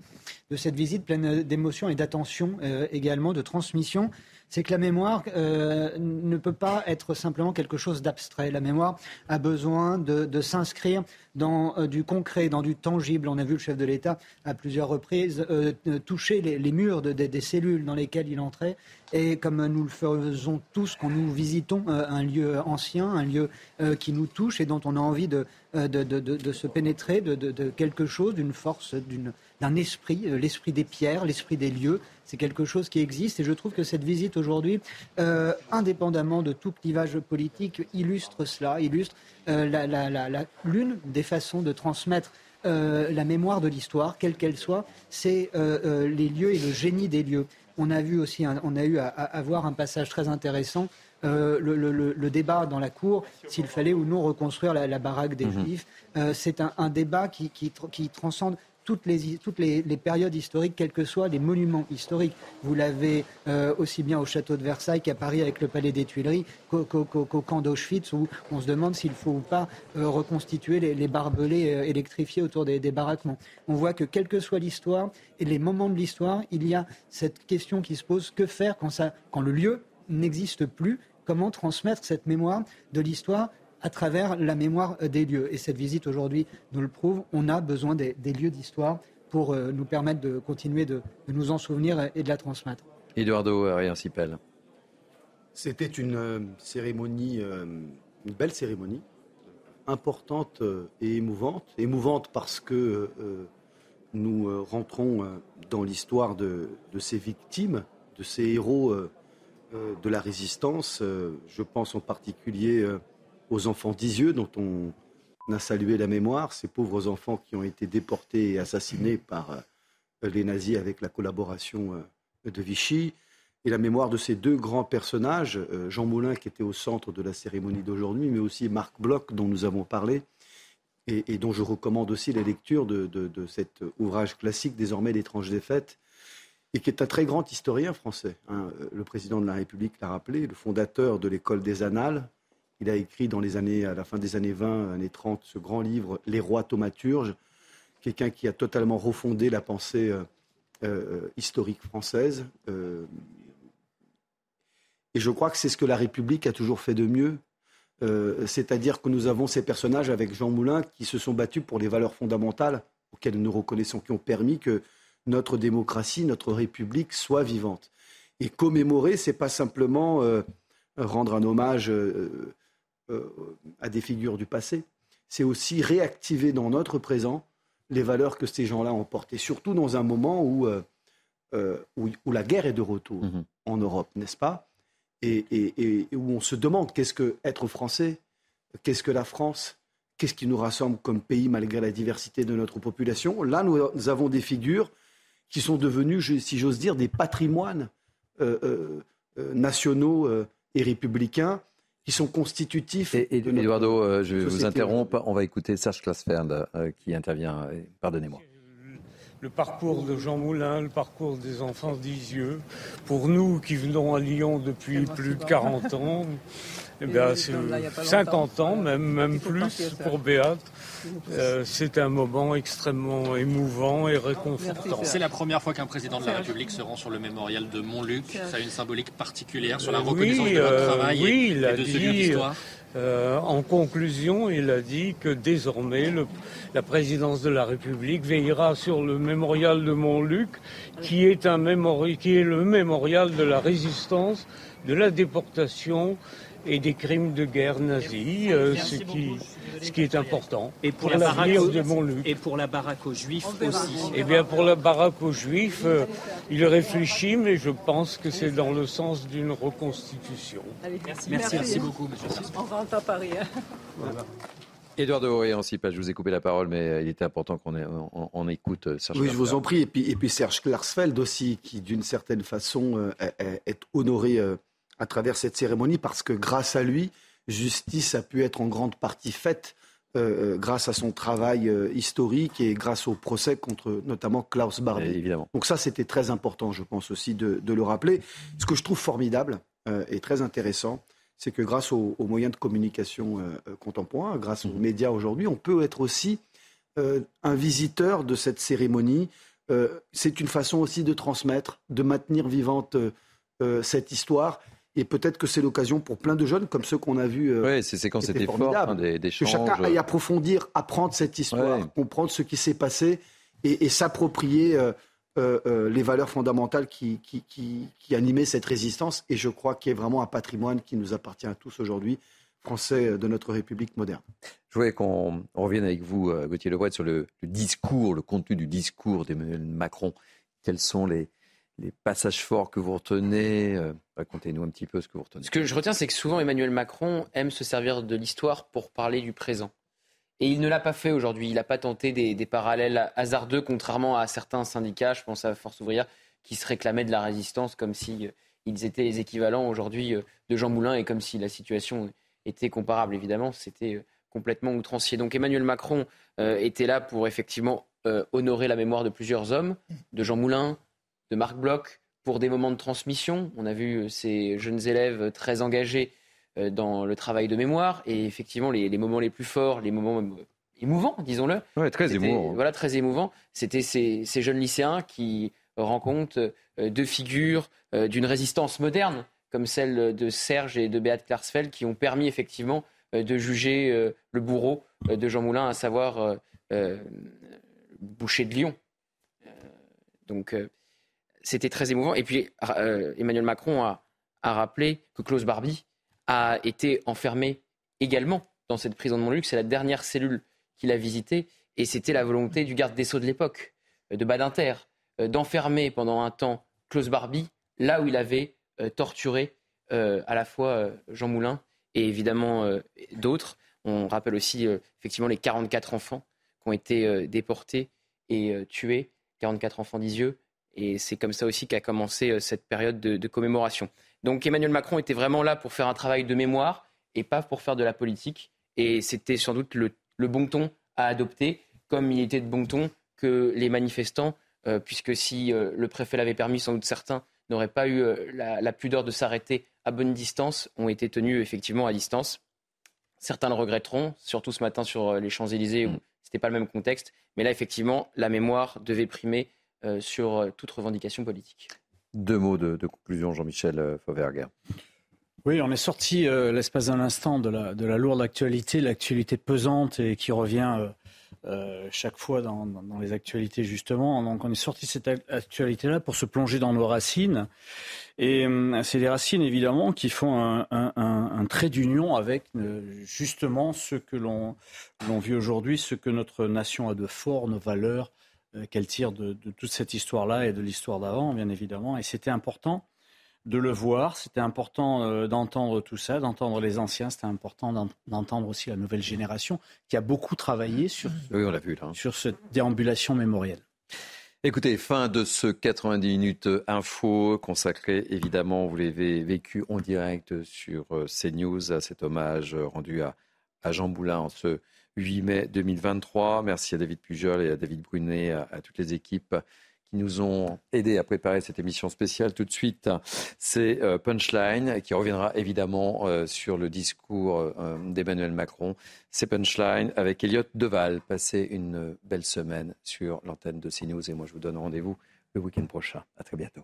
de cette, visite pleine d'émotion et d'attention également, de transmission c'est que la mémoire euh, ne peut pas être simplement quelque chose d'abstrait. La mémoire a besoin de, s'inscrire dans euh, du concret, dans du tangible. On a vu le chef de l'État à plusieurs reprises euh, toucher les, murs des cellules dans lesquelles il entrait. Et comme nous le faisons tous quand nous visitons un lieu ancien, un lieu qui nous touche et dont on a envie de, de se pénétrer de, quelque chose, d'une force, d'un esprit, l'esprit des pierres, l'esprit des lieux, c'est quelque chose qui existe et je trouve que cette visite aujourd'hui, euh, indépendamment de tout clivage politique, illustre cela, illustre euh, l'une des façons de transmettre euh, la mémoire de l'histoire, quelle qu'elle soit, c'est les lieux et le génie des lieux. On a vu aussi, on a eu à, voir un passage très intéressant le, débat dans la cour, s'il fallait ou non reconstruire la, baraque des mhm. Juifs. c'est un, débat qui, qui, transcende toutes les, périodes historiques, quels que soient les monuments historiques. Vous l'avez euh, aussi bien au château de Versailles qu'à Paris avec le palais des Tuileries, qu'au, camp d'Auschwitz, où on se demande s'il faut ou pas euh, reconstituer les, barbelés euh, électrifiés autour des, baraquements. On voit que quelle que soit l'histoire et les moments de l'histoire, il y a cette question qui se pose que faire quand le lieu n'existe plus? Comment transmettre cette mémoire de l'histoire à travers la mémoire des lieux. Et cette visite aujourd'hui nous le prouve, on a besoin des, lieux d'histoire pour euh, nous permettre de continuer de, nous en souvenir et de la transmettre. Eduardo Riancipel. C'était une euh, cérémonie, euh, une belle cérémonie, importante et émouvante. Émouvante parce que nous rentrons dans l'histoire de, de, ces victimes, de ces héros de la résistance. Je pense en particulier aux enfants d'Isieux, dont on a salué la mémoire, ces pauvres enfants qui ont été déportés et assassinés par euh, les nazis avec la collaboration euh, de Vichy, et la mémoire de ces deux grands personnages, euh, Jean Moulin qui était au centre de la cérémonie d'aujourd'hui, mais aussi Marc Bloch dont nous avons parlé, et, dont je recommande aussi la lecture de, cet ouvrage classique désormais L'étrange défaite, et qui est un très grand historien français. Hein. Le président de la République l'a rappelé, le fondateur de l'école des Annales, il a écrit dans les années, à la fin des années 20, années 30, ce grand livre Les rois thaumaturges, quelqu'un qui a totalement refondé la pensée euh, euh, historique française. Euh, et je crois que c'est ce que la République a toujours fait de mieux. C'est-à-dire que nous avons ces personnages avec Jean Moulin qui se sont battus pour les valeurs fondamentales auxquelles nous reconnaissons, qui ont permis que notre démocratie, notre République soit vivante. Et commémorer, c'est pas simplement rendre un hommage à des figures du passé, c'est aussi réactiver dans notre présent les valeurs que ces gens-là ont portées, surtout dans un moment où, euh, euh, où, la guerre est de retour mhm. en Europe, n'est-ce pas? Et, où on se demande qu'est-ce que être français, qu'est-ce que la France, qu'est-ce qui nous rassemble comme pays malgré la diversité de notre population? Là, nous, avons des figures qui sont devenues, si j'ose dire, des patrimoines nationaux et républicains qui sont constitutifs. Et, Eduardo, je vous interromps. On va écouter Serge Klassfeld qui intervient. Pardonnez-moi le parcours de Jean Moulin, le parcours des enfants d'Isieux. Pour nous qui venons à Lyon depuis plus de 40 ans, eh bien, c'est 50 ans, même, même plus pour Béate. Euh, c'est un moment extrêmement émouvant et réconfortant. C'est la première fois qu'un président de la République se rend sur le mémorial de Montluc. Ça a une symbolique particulière sur la reconnaissance de votre euh, travail oui, il et, a de dit, l'histoire. Euh, en conclusion, il a dit que désormais, la présidence de la République veillera sur le mémorial de Montluc, qui est, un qui est le mémorial de la résistance, de la déportation et des crimes de guerre nazis, euh, ce, qui, ce qui est important. Et pour, la baraque de Montluc. Et pour la baraque aux Juifs aussi. Eh bien, pour la baraque aux Juifs, euh, il réfléchit, mais je pense que c'est dans le sens d'une reconstitution. merci. Merci, beaucoup, monsieur On rentre à Paris. Hein. Voilà. Édouard de je vous ai coupé la parole, mais euh, il était important qu'on on, écoute Serge Oui, je vous en prie. Et puis, et puis Serge Klarsfeld aussi, qui d'une certaine façon est, honoré à travers cette cérémonie parce que grâce à lui, justice a pu être en grande partie faite euh, euh, grâce à son travail euh, historique et grâce au procès contre notamment Klaus Barbie. Évidemment. Donc ça, c'était très important, je pense aussi, de, le rappeler. Ce que je trouve formidable et très intéressant, c'est que grâce aux, moyens de communication contemporains, grâce aux mmh. médias aujourd'hui, on peut être aussi un visiteur de cette cérémonie. c'est une façon aussi de transmettre, de maintenir vivante cette histoire et peut-être que c'est l'occasion pour plein de jeunes, comme ceux qu'on a vus. Euh, oui, ces séquences étaient fortes, hein, des, des Que chacun aille approfondir, apprendre cette histoire, comprendre ce qui s'est passé et, s'approprier euh, euh, les valeurs fondamentales qui, qui, qui, animaient cette résistance. Et je crois qu'il y a vraiment un patrimoine qui nous appartient à tous aujourd'hui, français de notre République moderne. Je voulais qu'on revienne avec vous, Gauthier Lebret, sur le, le discours, le contenu du discours d'Emmanuel Macron. Quels sont les, les passages forts que vous retenez euh, Racontez-nous un petit peu ce que vous retenez. Ce que je retiens, c'est que souvent Emmanuel Macron aime se servir de l'histoire pour parler du présent. Et il ne l'a pas fait aujourd'hui. Il n'a pas tenté des, parallèles hasardeux, contrairement à certains syndicats, je pense à Force ouvrière, qui se réclamaient de la résistance comme si euh, ils étaient les équivalents aujourd'hui euh, de Jean Moulin et comme si la situation était comparable. Évidemment, c'était complètement outrancier. Donc Emmanuel Macron était là pour effectivement honorer la mémoire de plusieurs hommes, de Jean Moulin, de Marc Bloch pour des moments de transmission. On a vu euh, ces jeunes élèves très engagés euh, dans le travail de mémoire et effectivement les, moments les plus forts, les moments euh, émouvants, disons-le. Ouais, très émouvant. Voilà, très émouvant. C'était ces, jeunes lycéens qui rencontrent deux figures d'une résistance moderne, comme celle de Serge et de Beat Klarsfeld, qui ont permis effectivement de juger le bourreau de Jean Moulin, à savoir Boucher de Lyon. donc c'était très émouvant. Et puis, euh, Emmanuel Macron a, rappelé que Klaus Barbie a été enfermé également dans cette prison de Montluc. C'est la dernière cellule qu'il a visitée. Et c'était la volonté du garde des Sceaux de l'époque, euh, de Badinter, euh, d'enfermer pendant un temps Klaus Barbie là où il avait torturé à la fois Jean Moulin et évidemment d'autres. On rappelle aussi effectivement les 44 enfants qui ont été déportés et tués, 44 enfants d'Isieux, et c'est comme ça aussi qu'a commencé euh, cette période de, commémoration. Donc Emmanuel Macron était vraiment là pour faire un travail de mémoire et pas pour faire de la politique. Et c'était sans doute le, bon ton à adopter, comme il était de bon ton que les manifestants, euh, puisque si euh, le préfet l'avait permis, sans doute certains n'auraient pas eu la, pudeur de s'arrêter à bonne distance, ont été tenus effectivement à distance. Certains le regretteront, surtout ce matin sur les Champs-Élysées où ce n'était pas le même contexte. Mais là, effectivement, la mémoire devait primer sur euh, toute revendication politique. Deux mots de, conclusion, Jean-Michel euh, Fauvergue. Oui, on est sorti l'espace d'un instant de la, de la lourde actualité, l'actualité pesante et qui revient chaque fois dans, dans, les actualités justement. Donc on est sorti de cette actualité-là pour se plonger dans nos racines. Et c'est les racines évidemment qui font un, un, un, trait d'union avec justement ce que l'on vit aujourd'hui, ce que notre nation a de fort, nos valeurs, euh, qu'elle tire de, toute cette histoire-là et de l'histoire d'avant, bien évidemment. Et c'était important de le voir. C'était important euh, d'entendre tout ça, d'entendre les anciens. C'était important d'entendre aussi la nouvelle génération qui a beaucoup travaillé sur, on l'a vu, là. sur cette déambulation mémorielle. Écoutez, fin de ce 90 minutes info consacré évidemment, vous l'avez vécu en direct sur euh, CNews à cet hommage rendu à, Jean Boulin en ce 8 mai 2023. Merci à David Pujol et à David Brunet, à toutes les équipes qui nous ont aidés à préparer cette émission spéciale. Tout de suite, c'est euh, Punchline qui reviendra évidemment euh, sur le discours euh, d'Emmanuel Macron. C'est Punchline avec Elliot Deval. Passez une belle semaine sur l'antenne de CNews et moi je vous donne rendez-vous le week-end prochain. À très bientôt.